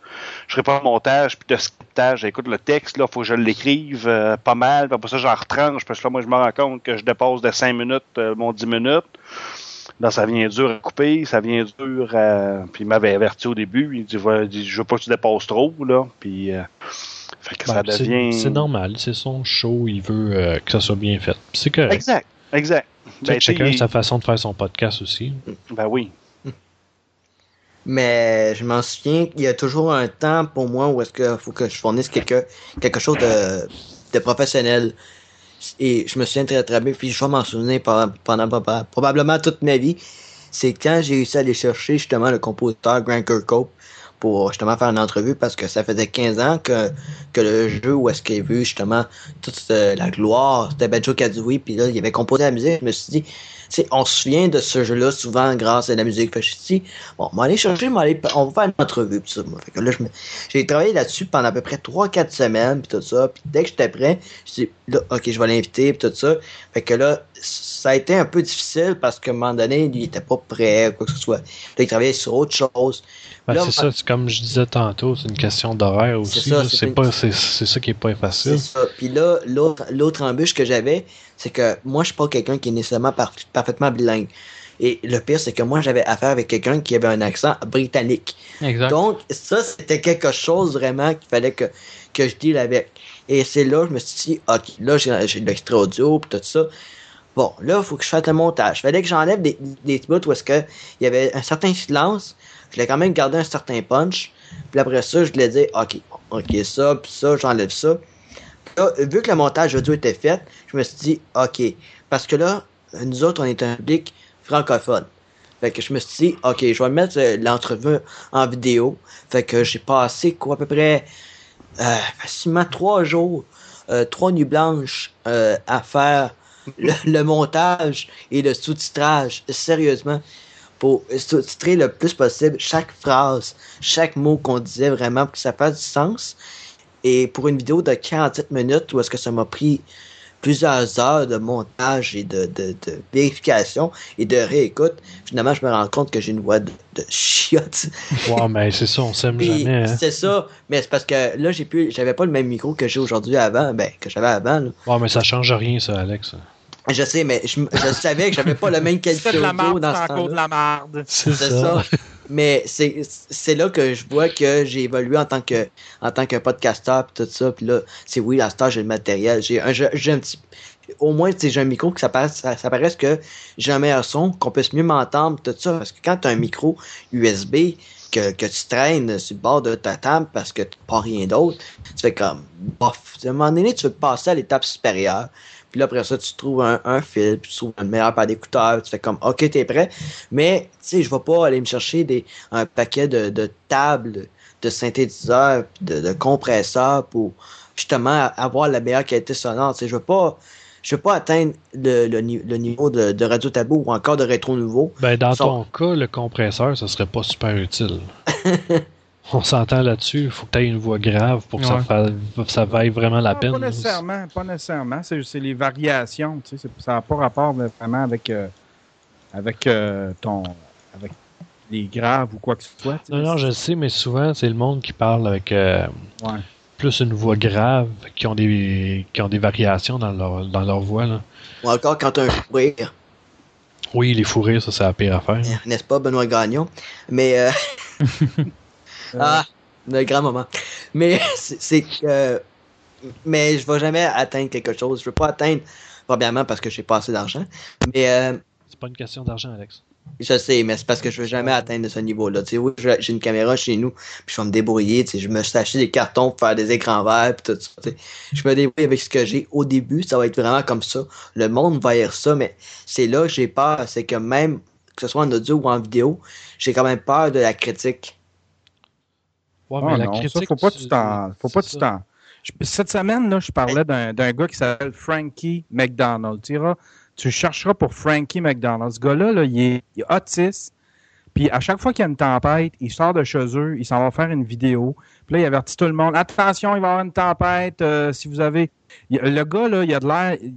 S5: je ferai pas de montage puis de scriptage. Écoute, le texte, là, faut que je l'écrive euh, pas mal. Puis après ça, j'en retranche parce que là, moi, je me rends compte que je dépasse de 5 minutes euh, mon 10 minutes. Là, ça vient dur à couper, ça vient dur à... Puis il m'avait averti au début, il dit, je veux pas que tu dépasses trop, là. Puis, euh, fait que ça
S1: Ben, c'est-
S5: devient...
S1: C'est normal, c'est son show, il veut euh, que ça soit bien fait. C'est correct.
S5: Exact, exact. Ben,
S1: chacun a sa façon de faire son podcast aussi.
S5: ben oui.
S2: Mais je m'en souviens qu'il y a toujours un temps pour moi où est-ce qu'il faut que je fournisse quelque, quelque chose de, de professionnel. Et je me souviens très bien, puis je vais m'en souvenir pendant, pendant proba- probablement toute ma vie. C'est quand j'ai réussi à aller chercher justement le compositeur Grant Kirkhope pour justement faire une entrevue parce que ça faisait 15 ans que, que le jeu où est-ce qu'il a vu justement toute euh, la gloire, c'était Benjo Kazooie, puis là, il avait composé la musique. Je me suis dit, tu sais, on se souvient de ce jeu-là souvent grâce à la musique. Fait dit, bon, on chercher, on aller- on va faire une entrevue, pis ça. moi. Fait que là, j'ai travaillé là-dessus pendant à peu près 3-4 semaines, puis tout ça. Puis dès que j'étais prêt, je dis, là, ok, je vais l'inviter, puis tout ça. Fait que là, ça a été un peu difficile parce qu'à un moment donné, il était pas prêt, quoi que ce soit. Il travaillait sur autre chose.
S1: Ben, c'est ça, c'est comme je disais tantôt, c'est une question d'horaire aussi.
S2: c'est
S1: C'est
S2: une-
S1: pas, c'est, c'est ça qui est pas facile.
S2: ça. Puis là, l'autre, l'autre embûche que j'avais, c'est que moi, je suis pas quelqu'un qui est nécessairement par- parfaitement bilingue. Et le pire, c'est que moi, j'avais affaire avec quelqu'un qui avait un accent britannique.
S3: Exact.
S2: Donc, ça, c'était quelque chose vraiment qu'il fallait que, que je deal avec. Et c'est là, je me suis dit, ok, là, j'ai, j'ai l'extrait audio, puis tout ça. Bon, là, il faut que je fasse le montage. fallait que j'enlève des, des bouts où est-ce que il y avait un certain silence. Je voulais quand même garder un certain punch. Puis après ça, je voulais dire, ok, ok, ça, puis ça, j'enlève ça. Là, vu que le montage audio était fait, je me suis dit, ok. Parce que là, nous autres, on est un public francophone. Fait que je me suis dit, ok, je vais mettre euh, l'entrevue en vidéo. Fait que j'ai passé quoi, à peu près euh, facilement trois jours, euh, trois nuits blanches à faire le, le montage et le sous-titrage, sérieusement, pour sous-titrer le plus possible chaque phrase, chaque mot qu'on disait vraiment pour que ça fasse du sens. Et pour une vidéo de 47 minutes, où est-ce que ça m'a pris plusieurs heures de montage et de, de, de vérification et de réécoute, finalement, je me rends compte que j'ai une voix de, de chiotte.
S1: Ouais, mais c'est ça, on s'aime jamais. Hein.
S2: C'est ça, mais c'est parce que là, j'ai plus, j'avais pas le même micro que j'ai aujourd'hui avant, ben, que j'avais avant. là.
S1: Ouais, mais ça change rien, ça, Alex.
S2: Je sais, mais je, je savais que j'avais pas le même
S4: Tu
S2: qualité
S4: fais de la marde,
S2: dans ce
S4: de la marde.
S1: C'est
S2: C'est ça. Mais c'est c'est là que je vois que j'ai évolué en tant que en tant que podcasteur pis tout ça. Puis là, c'est oui, à ce temps, j'ai le matériel. J'ai un, j'ai j'ai un petit au moins, tu sais, j'ai un micro que ça paraisse, ça, ça paraisse que j'ai un meilleur son, qu'on puisse mieux m'entendre, tout ça. Parce que quand tu as un micro USB que, que tu traînes sur le bord de ta table parce que tu pas rien d'autre, tu fais comme, bof. À un moment donné, tu veux passer à l'étape supérieure. Puis là, après ça, tu trouves un, un fil, puis tu trouves une meilleure paire d'écouteurs, tu fais comme, OK, t'es prêt? Mais, tu sais, je vais pas aller me chercher des, un paquet de, de tables, de synthétiseurs, de, de compresseurs pour justement avoir la meilleure qualité sonore. Tu sais, je veux pas, je veux pas atteindre le, le, le niveau de, de Radio Tabou ou encore de Rétro Nouveau.
S1: Ben, dans ton cas, le compresseur, ça serait pas super utile. on s'entend là-dessus. Il faut que tu aies une voix grave pour que ça,
S3: Ouais.
S1: fa- ça vaille vraiment la
S4: Non,
S1: peine.
S4: Pas nécessairement, pas nécessairement. C'est c'est les variations. Tu sais, ça n'a pas rapport vraiment avec, euh, avec euh, ton avec les graves ou quoi que ce soit. tu sais.
S1: Non, non, je le sais, mais souvent, c'est le monde qui parle avec euh,
S4: Ouais.
S1: plus une voix grave, qui ont des, qui ont des variations dans leur, dans leur voix. Là.
S2: Ou encore quand un fou rire,
S1: Oui, les fous rires, ça, c'est la pire affaire.
S2: n'est-ce pas, Benoît Gagnon? Mais, ah, le grand moment. Mais, c'est, que, euh, mais je vais jamais atteindre quelque chose. Je veux pas atteindre, premièrement parce que j'ai pas assez d'argent. Mais, euh,
S1: C'est pas une question d'argent, Alex.
S2: Je sais, mais c'est parce que je veux jamais atteindre ce niveau-là. Tu sais, oui, j'ai j'ai une caméra chez nous, puis je vais me débrouiller. Tu sais, je me suis acheté des cartons pour faire des écrans verts, puis tout ça. tu sais. Je me débrouille avec ce que j'ai. Au début, ça va être vraiment comme ça. Le monde va lire ça, mais c'est là que j'ai peur. C'est que même, que ce soit en audio ou en vidéo, j'ai quand même peur de la critique.
S1: Ouais, mais la
S4: non, ça,
S1: critique.
S4: faut pas que
S1: tu-
S4: t'en. Faut pas que tu t'en. Cette semaine, là, je parlais d'un d'un gars qui s'appelle Frankie McDonald. Tu, iras- tu chercheras pour Frankie McDonald. Ce gars-là, là, il, est, il est autiste. Puis à chaque fois qu'il y a une tempête, il sort de chez eux, il s'en va faire une vidéo. Puis là, il avertit tout le monde. Attention, il va y avoir une tempête. euh, si vous avez. il- le gars, là, il a de l'air. Tu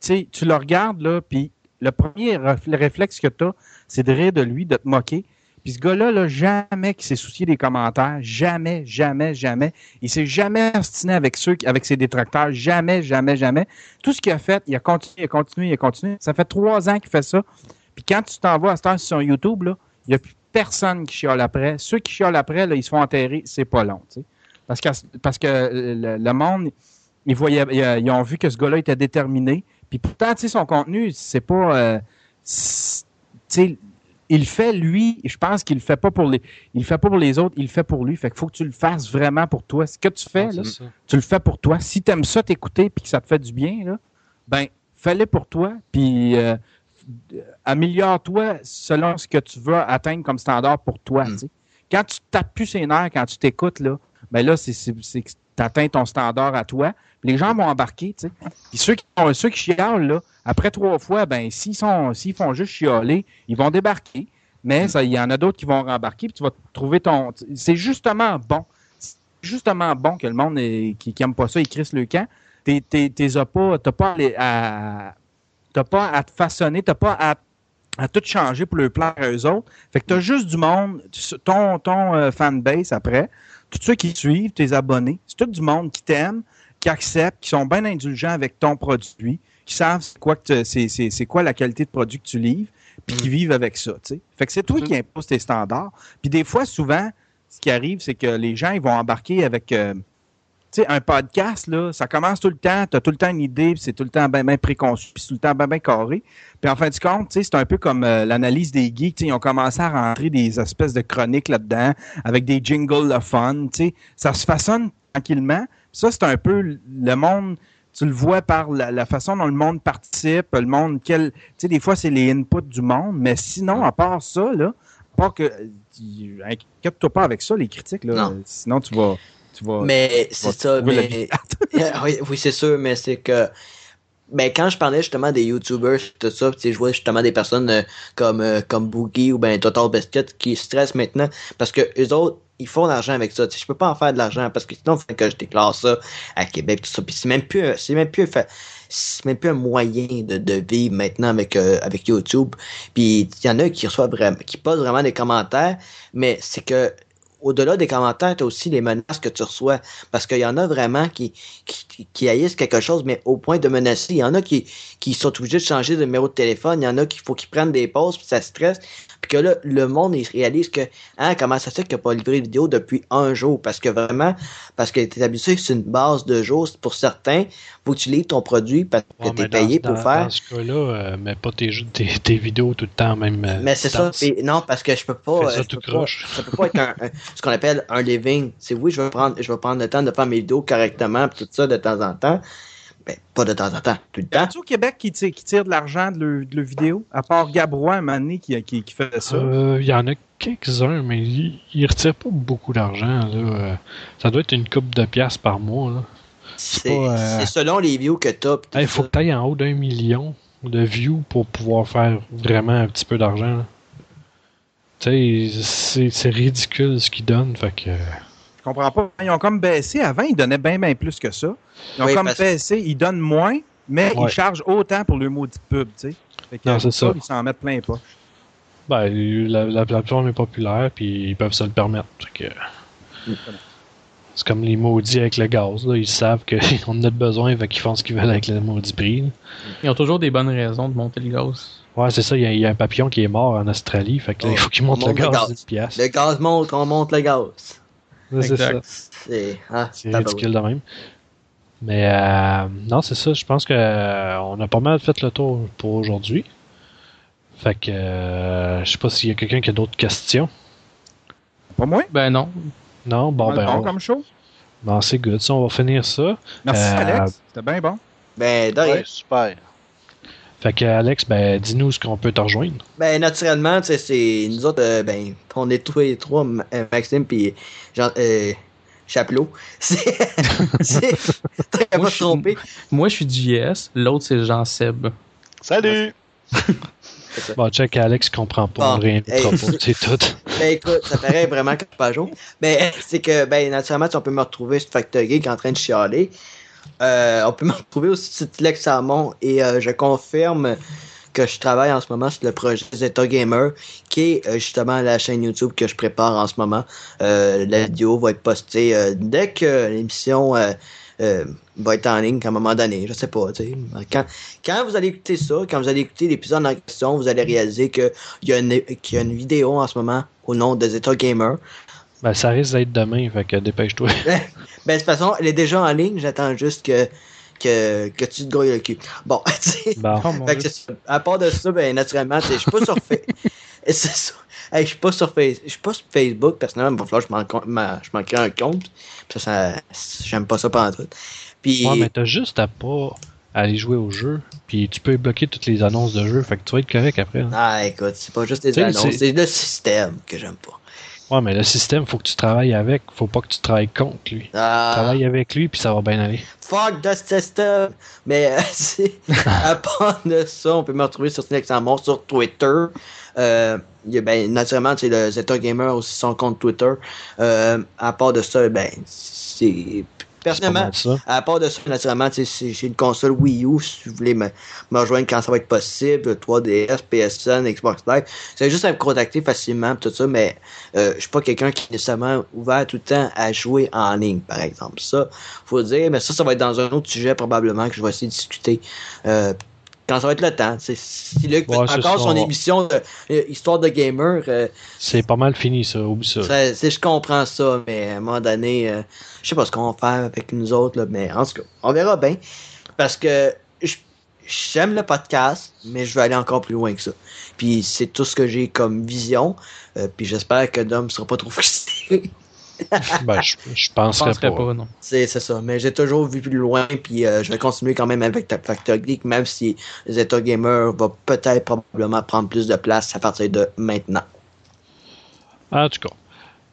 S4: sais, tu le regardes, là, puis le premier réflexe que tu as, c'est de rire de lui, de te moquer. Puis ce gars-là, là, jamais qu'il s'est soucié des commentaires. Jamais, jamais, jamais. Il s'est jamais obstiné avec ceux, qui- avec ses détracteurs. Jamais, jamais, jamais. Tout ce qu'il a fait, il a continué, il a continué, il a continué. Ça fait trois ans qu'il fait ça. Puis quand tu t'en vas à cette heure sur YouTube, là, il n'y a plus personne qui chiale après. Ceux qui chialent après, là, ils se font enterrer. C'est pas long, tu sais. Parce que, parce que euh, le, monde, ils, voyaient, ils, ils ont vu que ce gars-là était déterminé. Puis pourtant, tu sais, son contenu, c'est pas... euh, tu sais, il fait lui, je pense qu'il le fait pas pour les, il le fait pas pour les autres, il le fait pour lui. Fait qu'il faut que tu le fasses vraiment pour toi. Ce que tu fais,
S1: Ouais,
S4: là, tu le fais pour toi. Si tu aimes ça t'écouter puis que ça te fait du bien, là, ben fais-le pour toi. Puis euh, améliore-toi selon ce que tu veux atteindre comme standard pour toi.
S2: Mm.
S4: Quand tu tapes plus ses nerfs, quand tu t'écoutes, là, ben là, c'est tu atteins ton standard à toi. Les gens vont embarquer. tu sais. Puis ceux qui, ceux qui chialent, après trois fois, ben s'ils s'ils font juste chialer, ils vont débarquer. Mais il y en a d'autres qui vont rembarquer, puis tu vas trouver ton. C'est justement bon. C'est justement bon que le monde qui, qui aime pas ça, il le camp. T'es, t'es, t'es as pas, t'as pas à, t'as pas à te façonner, t'as pas à, tout changer pour le plaire à eux autres. Fait que t'as juste du monde, ton, ton euh, fanbase après, ceux qui te suivent, tes abonnés, c'est tout du monde qui t'aime, qui acceptent, qui sont bien indulgents avec ton produit, qui savent c'est quoi, que tu- c'est, c'est, c'est quoi la qualité de produit que tu livres, puis qui vivent avec ça. Fait que c'est toi qui imposes tes standards. Puis des fois, souvent, ce qui arrive, c'est que les gens ils vont embarquer avec euh, tu sais, un podcast, là, ça commence tout le temps, tu as tout le temps une idée, puis c'est tout le temps bien ben préconçu, puis c'est tout le temps bien ben carré. Puis en fin de compte, tu sais, c'est un peu comme euh, l'analyse des geeks, tu sais, ils ont commencé à rentrer des espèces de chroniques là-dedans, avec des jingles de fun, tu sais, ça se façonne tranquillement. Ça, c'est un peu le monde, tu le vois par la, la façon dont le monde participe, le monde, quel, tu sais, des fois, c'est les inputs du monde, mais sinon, à part ça, là, à part que, euh, inquiète-toi pas avec ça, les critiques, là,
S2: Non.
S4: sinon tu vas, tu vas,
S2: Mais c'est ça, mais. oui, oui, c'est sûr, mais c'est que. Ben, quand je parlais justement des YouTubers, tout ça, tu je vois justement des personnes euh, comme, euh, comme Boogie ou ben Total Biscuit qui stressent maintenant parce que eux autres, ils font de l'argent avec ça. Je peux pas en faire de l'argent parce que sinon, il faut que je déclare ça à Québec, tout ça. Puis c'est même plus, un- c'est même plus, c'est même plus un moyen de, de vivre maintenant avec, euh, avec YouTube. Puis il y en a qui reçoivent vraiment, qui posent vraiment des commentaires, mais c'est que au-delà des commentaires, tu as aussi les menaces que tu reçois. Parce qu'il y en a vraiment qui, qui, qui haïssent quelque chose, mais au point de menacer. Il y en a qui, qui sont obligés de changer de numéro de téléphone. Il y en a qui faut qu'ils prennent des pauses, puis ça stresse. Puis que là, le monde, il réalise que, hein, comment ça se fait qu'il n'a pas livré de vidéo depuis un jour? Parce que vraiment, parce que tu es habitué, c'est une base de jours. Pour certains, faut que tu livres ton produit parce que
S1: Ouais,
S2: tu es
S1: mais
S2: payé
S1: dans,
S2: pour
S1: dans-
S2: faire.
S1: Dans ce cas-là, euh, mets pas tes, tes, tes vidéos tout le temps même. euh,
S2: Mais c'est ça. non, parce que je peux pas. Euh,
S1: ça
S2: je
S1: tout
S2: peux pas-
S1: croche.
S2: ça peut pas être un, un- ce qu'on appelle un living. C'est oui, je vais prendre, je vais prendre le temps de faire mes vidéos correctement, pis tout ça de temps en temps. Ben, pas de temps en temps, tout le temps.
S4: Y'a-tu au Québec qui tire, qui tire de l'argent de le, de le vidéo? À part Gabrois, un moment donné, qui, qui, qui fait ça.
S1: Euh, Il y en a quelques-uns, mais ils ils retirent pas beaucoup d'argent. là. Euh, Ça doit être une coupe de piastres par mois. là.
S2: C'est
S1: pas, euh,
S2: c'est selon les views que pis tout
S1: Il faut
S2: ça.
S1: que tu ailles en haut d'un million de views pour pouvoir faire vraiment un petit peu d'argent. Tu c'est- c'est ridicule ce qu'ils donnent. Fait que,
S4: Je comprends pas. Ils ont comme baissé. Avant, ils donnaient bien, bien plus que ça. Ils ont
S2: Oui,
S4: comme
S2: parce-
S4: baissé. Ils donnent moins, mais
S1: Ouais.
S4: ils chargent autant pour le maudit pub, tu sais. Fait que
S1: Non, c'est ça.
S4: Ils s'en mettent plein pas.
S1: Ben, la, la plateforme est populaire, puis ils peuvent se le permettre. Fait que- C'est comme les maudits avec le gaz. Là. Ils savent qu'on en a besoin, fait qu'ils font ce qu'ils veulent avec le maudit prix. là.
S3: Ils ont toujours des bonnes raisons de monter le gaz.
S1: Ouais, c'est ça. Il y, a- il y a un papillon qui est mort en Australie. Fait que là, il faut qu'il
S2: On
S1: monte le
S2: monte le
S1: gaz
S2: gaz.
S1: 10 piastres.
S2: Le gaz monte, on monte le gaz.
S1: Ouais, C'est ça.
S3: Exact.
S2: C'est ah,
S1: C'est ridicule de même. Mais euh, non, c'est ça. Je pense que euh, on a pas mal fait le tour pour aujourd'hui. Fait que euh, je sais pas s'il y a quelqu'un qui a d'autres questions.
S4: Pas moins?
S3: Ben non.
S1: Non, bon ben,
S4: bon
S1: on-
S4: comme show?
S1: non, c'est good. Ça, on va finir ça.
S4: Merci,
S1: Euh,
S4: Alex. C'était bien bon.
S2: Ben.
S5: Ouais, super.
S1: Fait que Alex, ben dis-nous ce qu'on peut te rejoindre.
S2: Ben, naturellement, tu sais, c'est nous autres, euh, ben, on est tous les trois, euh, Maxime puis Jean, euh, Chapelot. C'est, pas
S3: Moi, je suis-
S2: trompé.
S3: Moi, je suis JS. L'autre, c'est Jean-Seb.
S5: Salut!
S1: Bon, check Alex comprend pas,
S2: Bon,
S1: réinvitera
S2: hey.
S1: pas, c'est tout.
S2: Ben, écoute, ça paraît vraiment que pas jour. Ben, c'est que, ben, naturellement, tu- on peut me retrouver sur Factor Geek en train de chialer. Euh, on peut me retrouver aussi sur Lex Salmon et euh, je confirme que je travaille en ce moment sur le projet Zeta Gamer, qui est euh, justement la chaîne YouTube que je prépare en ce moment. La vidéo va être postée dès que l'émission va être en ligne à un moment donné. Je sais pas. Quand, vous allez écouter ça, quand vous allez écouter l'épisode en question, vous allez réaliser qu'il y a une vidéo en ce moment au nom de Zeta Gamer.
S1: Ben ça risque d'être demain, fait que dépêche-toi.
S2: Ben, de toute façon, elle est déjà en ligne. J'attends juste que, que, que tu te grouilles le cul. Bon, tu sais.
S1: Bon.
S3: Oh,
S2: à part de ça, ben, naturellement, je suis pas sur Facebook. C'est ça. Hey, je suis pas sur Face- je suis pas sur Facebook, personnellement, il va falloir que je m'en crée un compte. Ça, ça j'aime pas ça pendant tout. Puis,
S1: Ouais, mais t'as juste à pas aller jouer au jeu, puis tu peux bloquer toutes les annonces de jeu, fait que tu vas être correct après. hein.
S2: ah, écoute, c'est pas juste les annonces,
S1: c'est
S2: le système que j'aime pas.
S1: Ouais, mais le système, faut que tu travailles avec, faut pas que tu travailles contre lui.
S2: Ah,
S1: Travaille avec lui, puis ça va bien aller.
S2: fuck the system! Mais, euh, à part de ça, on peut me retrouver sur mort sur Twitter. Euh, ben, naturellement, c'est le Zeta Gamer aussi son compte Twitter. Euh, à part de ça, ben, c'est. Personnellement, à part de ça, naturellement, j'ai une console Wii U, si vous voulez me, me rejoindre quand ça va être possible, 3DS, PSN, Xbox Live. C'est juste à me contacter facilement, tout ça, mais euh, je suis pas quelqu'un qui est nécessairement ouvert tout le temps à jouer en ligne, par exemple. Ça, faut dire, mais ça, ça va être dans un autre sujet probablement que je vais essayer de discuter. euh, quand ça va être le temps. C'est- Si Luc fait
S1: Ouais,
S2: encore son
S1: va-
S2: émission de euh, Histoire de Gamer, euh,
S1: C'est pas mal fini, ça, oublie ça.
S2: je comprends ça, mais à un moment donné, euh, je sais pas ce qu'on va faire avec nous autres, là, mais en tout cas, on verra bien. Parce que je- j'aime le podcast, mais je veux aller encore plus loin que ça. Puis c'est tout ce que j'ai comme vision. euh, puis j'espère que Dom sera pas trop frustré.
S1: Ben, je, je
S3: Je
S1: penserais
S3: penserais
S1: pas.
S3: pas, non.
S2: c'est c'est ça. Mais j'ai toujours vu plus loin, puis euh, je vais continuer quand même avec ta Factor Geek, même si Zeta Gamer va peut-être probablement prendre plus de place à partir de maintenant.
S1: En tout cas.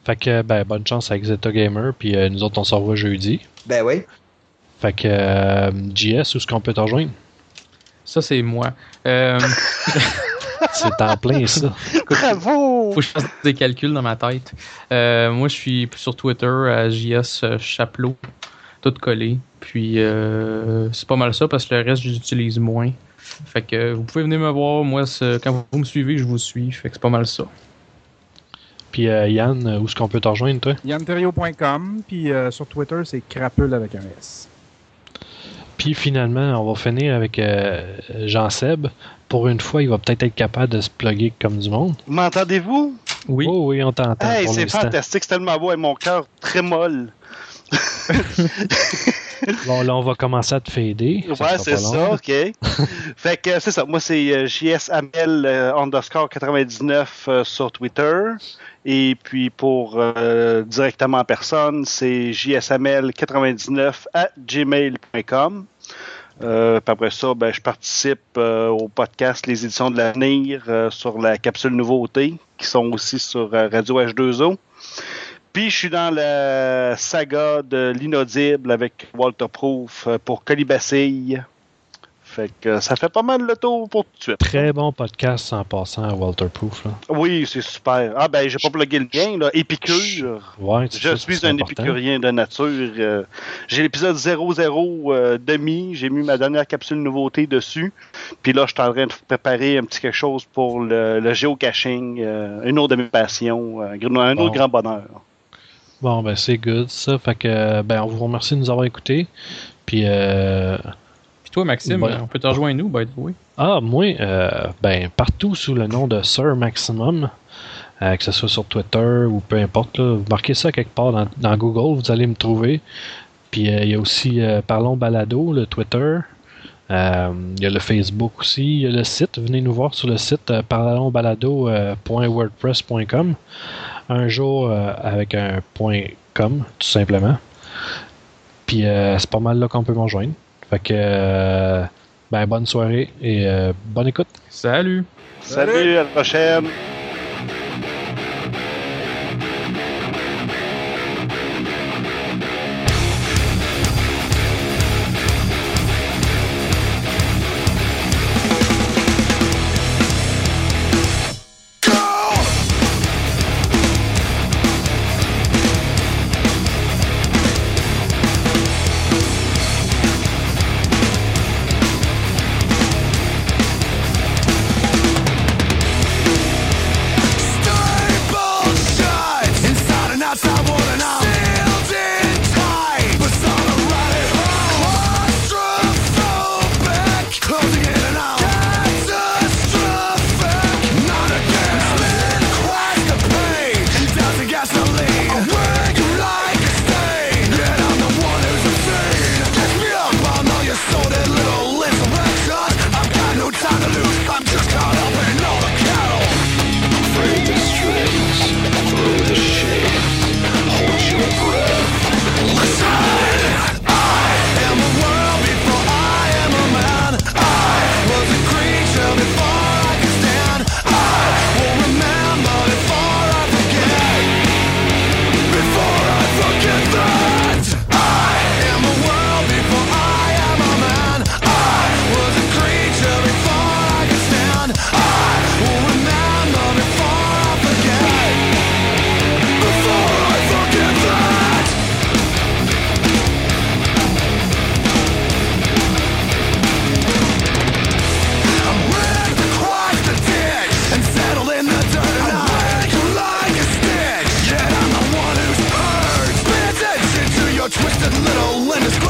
S1: Fait que, ben, bonne chance avec Zeta Gamer, puis euh, nous autres, on se revoit jeudi.
S2: Ben oui.
S1: Fait que, euh, JS, où est-ce qu'on peut te rejoindre?
S3: Ça, c'est moi. Euh,
S1: C'est en plein, ça.
S5: Bravo!
S3: faut que je fasse des calculs dans ma tête. Euh, moi, je suis sur Twitter à JS Chapelot, tout collé. Puis, euh, c'est pas mal ça parce que le reste, j'utilise moins. Fait que vous pouvez venir me voir. Moi, quand vous me suivez, je vous suis. Fait que c'est pas mal ça.
S1: Puis euh, Yann, où est-ce qu'on peut te rejoindre, toi?
S4: yanterio.com, puis euh, sur Twitter, c'est crapule avec un S.
S1: Puis finalement, on va finir avec euh, Jean-Seb. Pour une fois, il va peut-être être capable de se plugger comme du monde.
S5: M'entendez-vous?
S3: Oui.
S1: Oh oui, on t'entend
S5: Hey, c'est fantastique, c'est tellement beau, et mon cœur très molle.
S1: Bon, là, on va commencer à te fader.
S5: Ouais, c'est ça, ok. fait que c'est ça. Moi, c'est euh, JSAML euh, underscore 99 euh, sur Twitter. Et puis pour euh, directement en personne, c'est JSAML99 à gmail.com. Euh, puis après ça, ben, je participe euh, au podcast Les Éditions de l'Avenir euh, sur la capsule Nouveauté, qui sont aussi sur Radio H2O. Puis je suis dans la saga de l'inaudible avec Walter Proof euh, pour Colibacille.
S6: Fait que ça fait pas mal le tour pour tout de suite.
S1: Très bon podcast en passant à Walter Proof. Là.
S6: Oui, c'est super. Ah ben, j'ai pas plugué le bien, là. Épicure.
S1: Ouais,
S6: Je
S1: ça,
S6: suis un
S1: important.
S6: épicurien de nature. Euh, j'ai l'épisode 00 euh, demi. J'ai mis ma dernière capsule nouveauté dessus. Puis là, je suis en train de préparer un petit quelque chose pour le, le géocaching. euh, une autre de mes passions. euh, un autre
S1: Bon.
S6: grand bonheur.
S1: Bon, ben c'est good ça. Fait que, ben, on vous remercie de nous avoir écoutés. Puis, euh,
S3: Puis toi, Maxime,
S1: Ouais.
S3: on peut te rejoindre nous, by the way.
S1: ah, moi, euh, ben, partout sous le nom de Sir Maximum, euh, que ce soit sur Twitter ou peu importe, là, vous marquez ça quelque part dans, dans Google, vous allez me trouver. Puis, euh, il y a aussi euh, Parlons Balado, le Twitter. Il y a le Facebook aussi. Il y a le site. Venez nous voir sur le site parlonsbalado.wordpress.com. Un jour euh, avec un point .com, tout simplement. Puis euh, c'est pas mal là qu'on peut m'en joindre. Fait que euh, ben, bonne soirée et euh, bonne écoute.
S3: Salut!
S6: Salut, à la prochaine.
S7: Twisted little indiscretion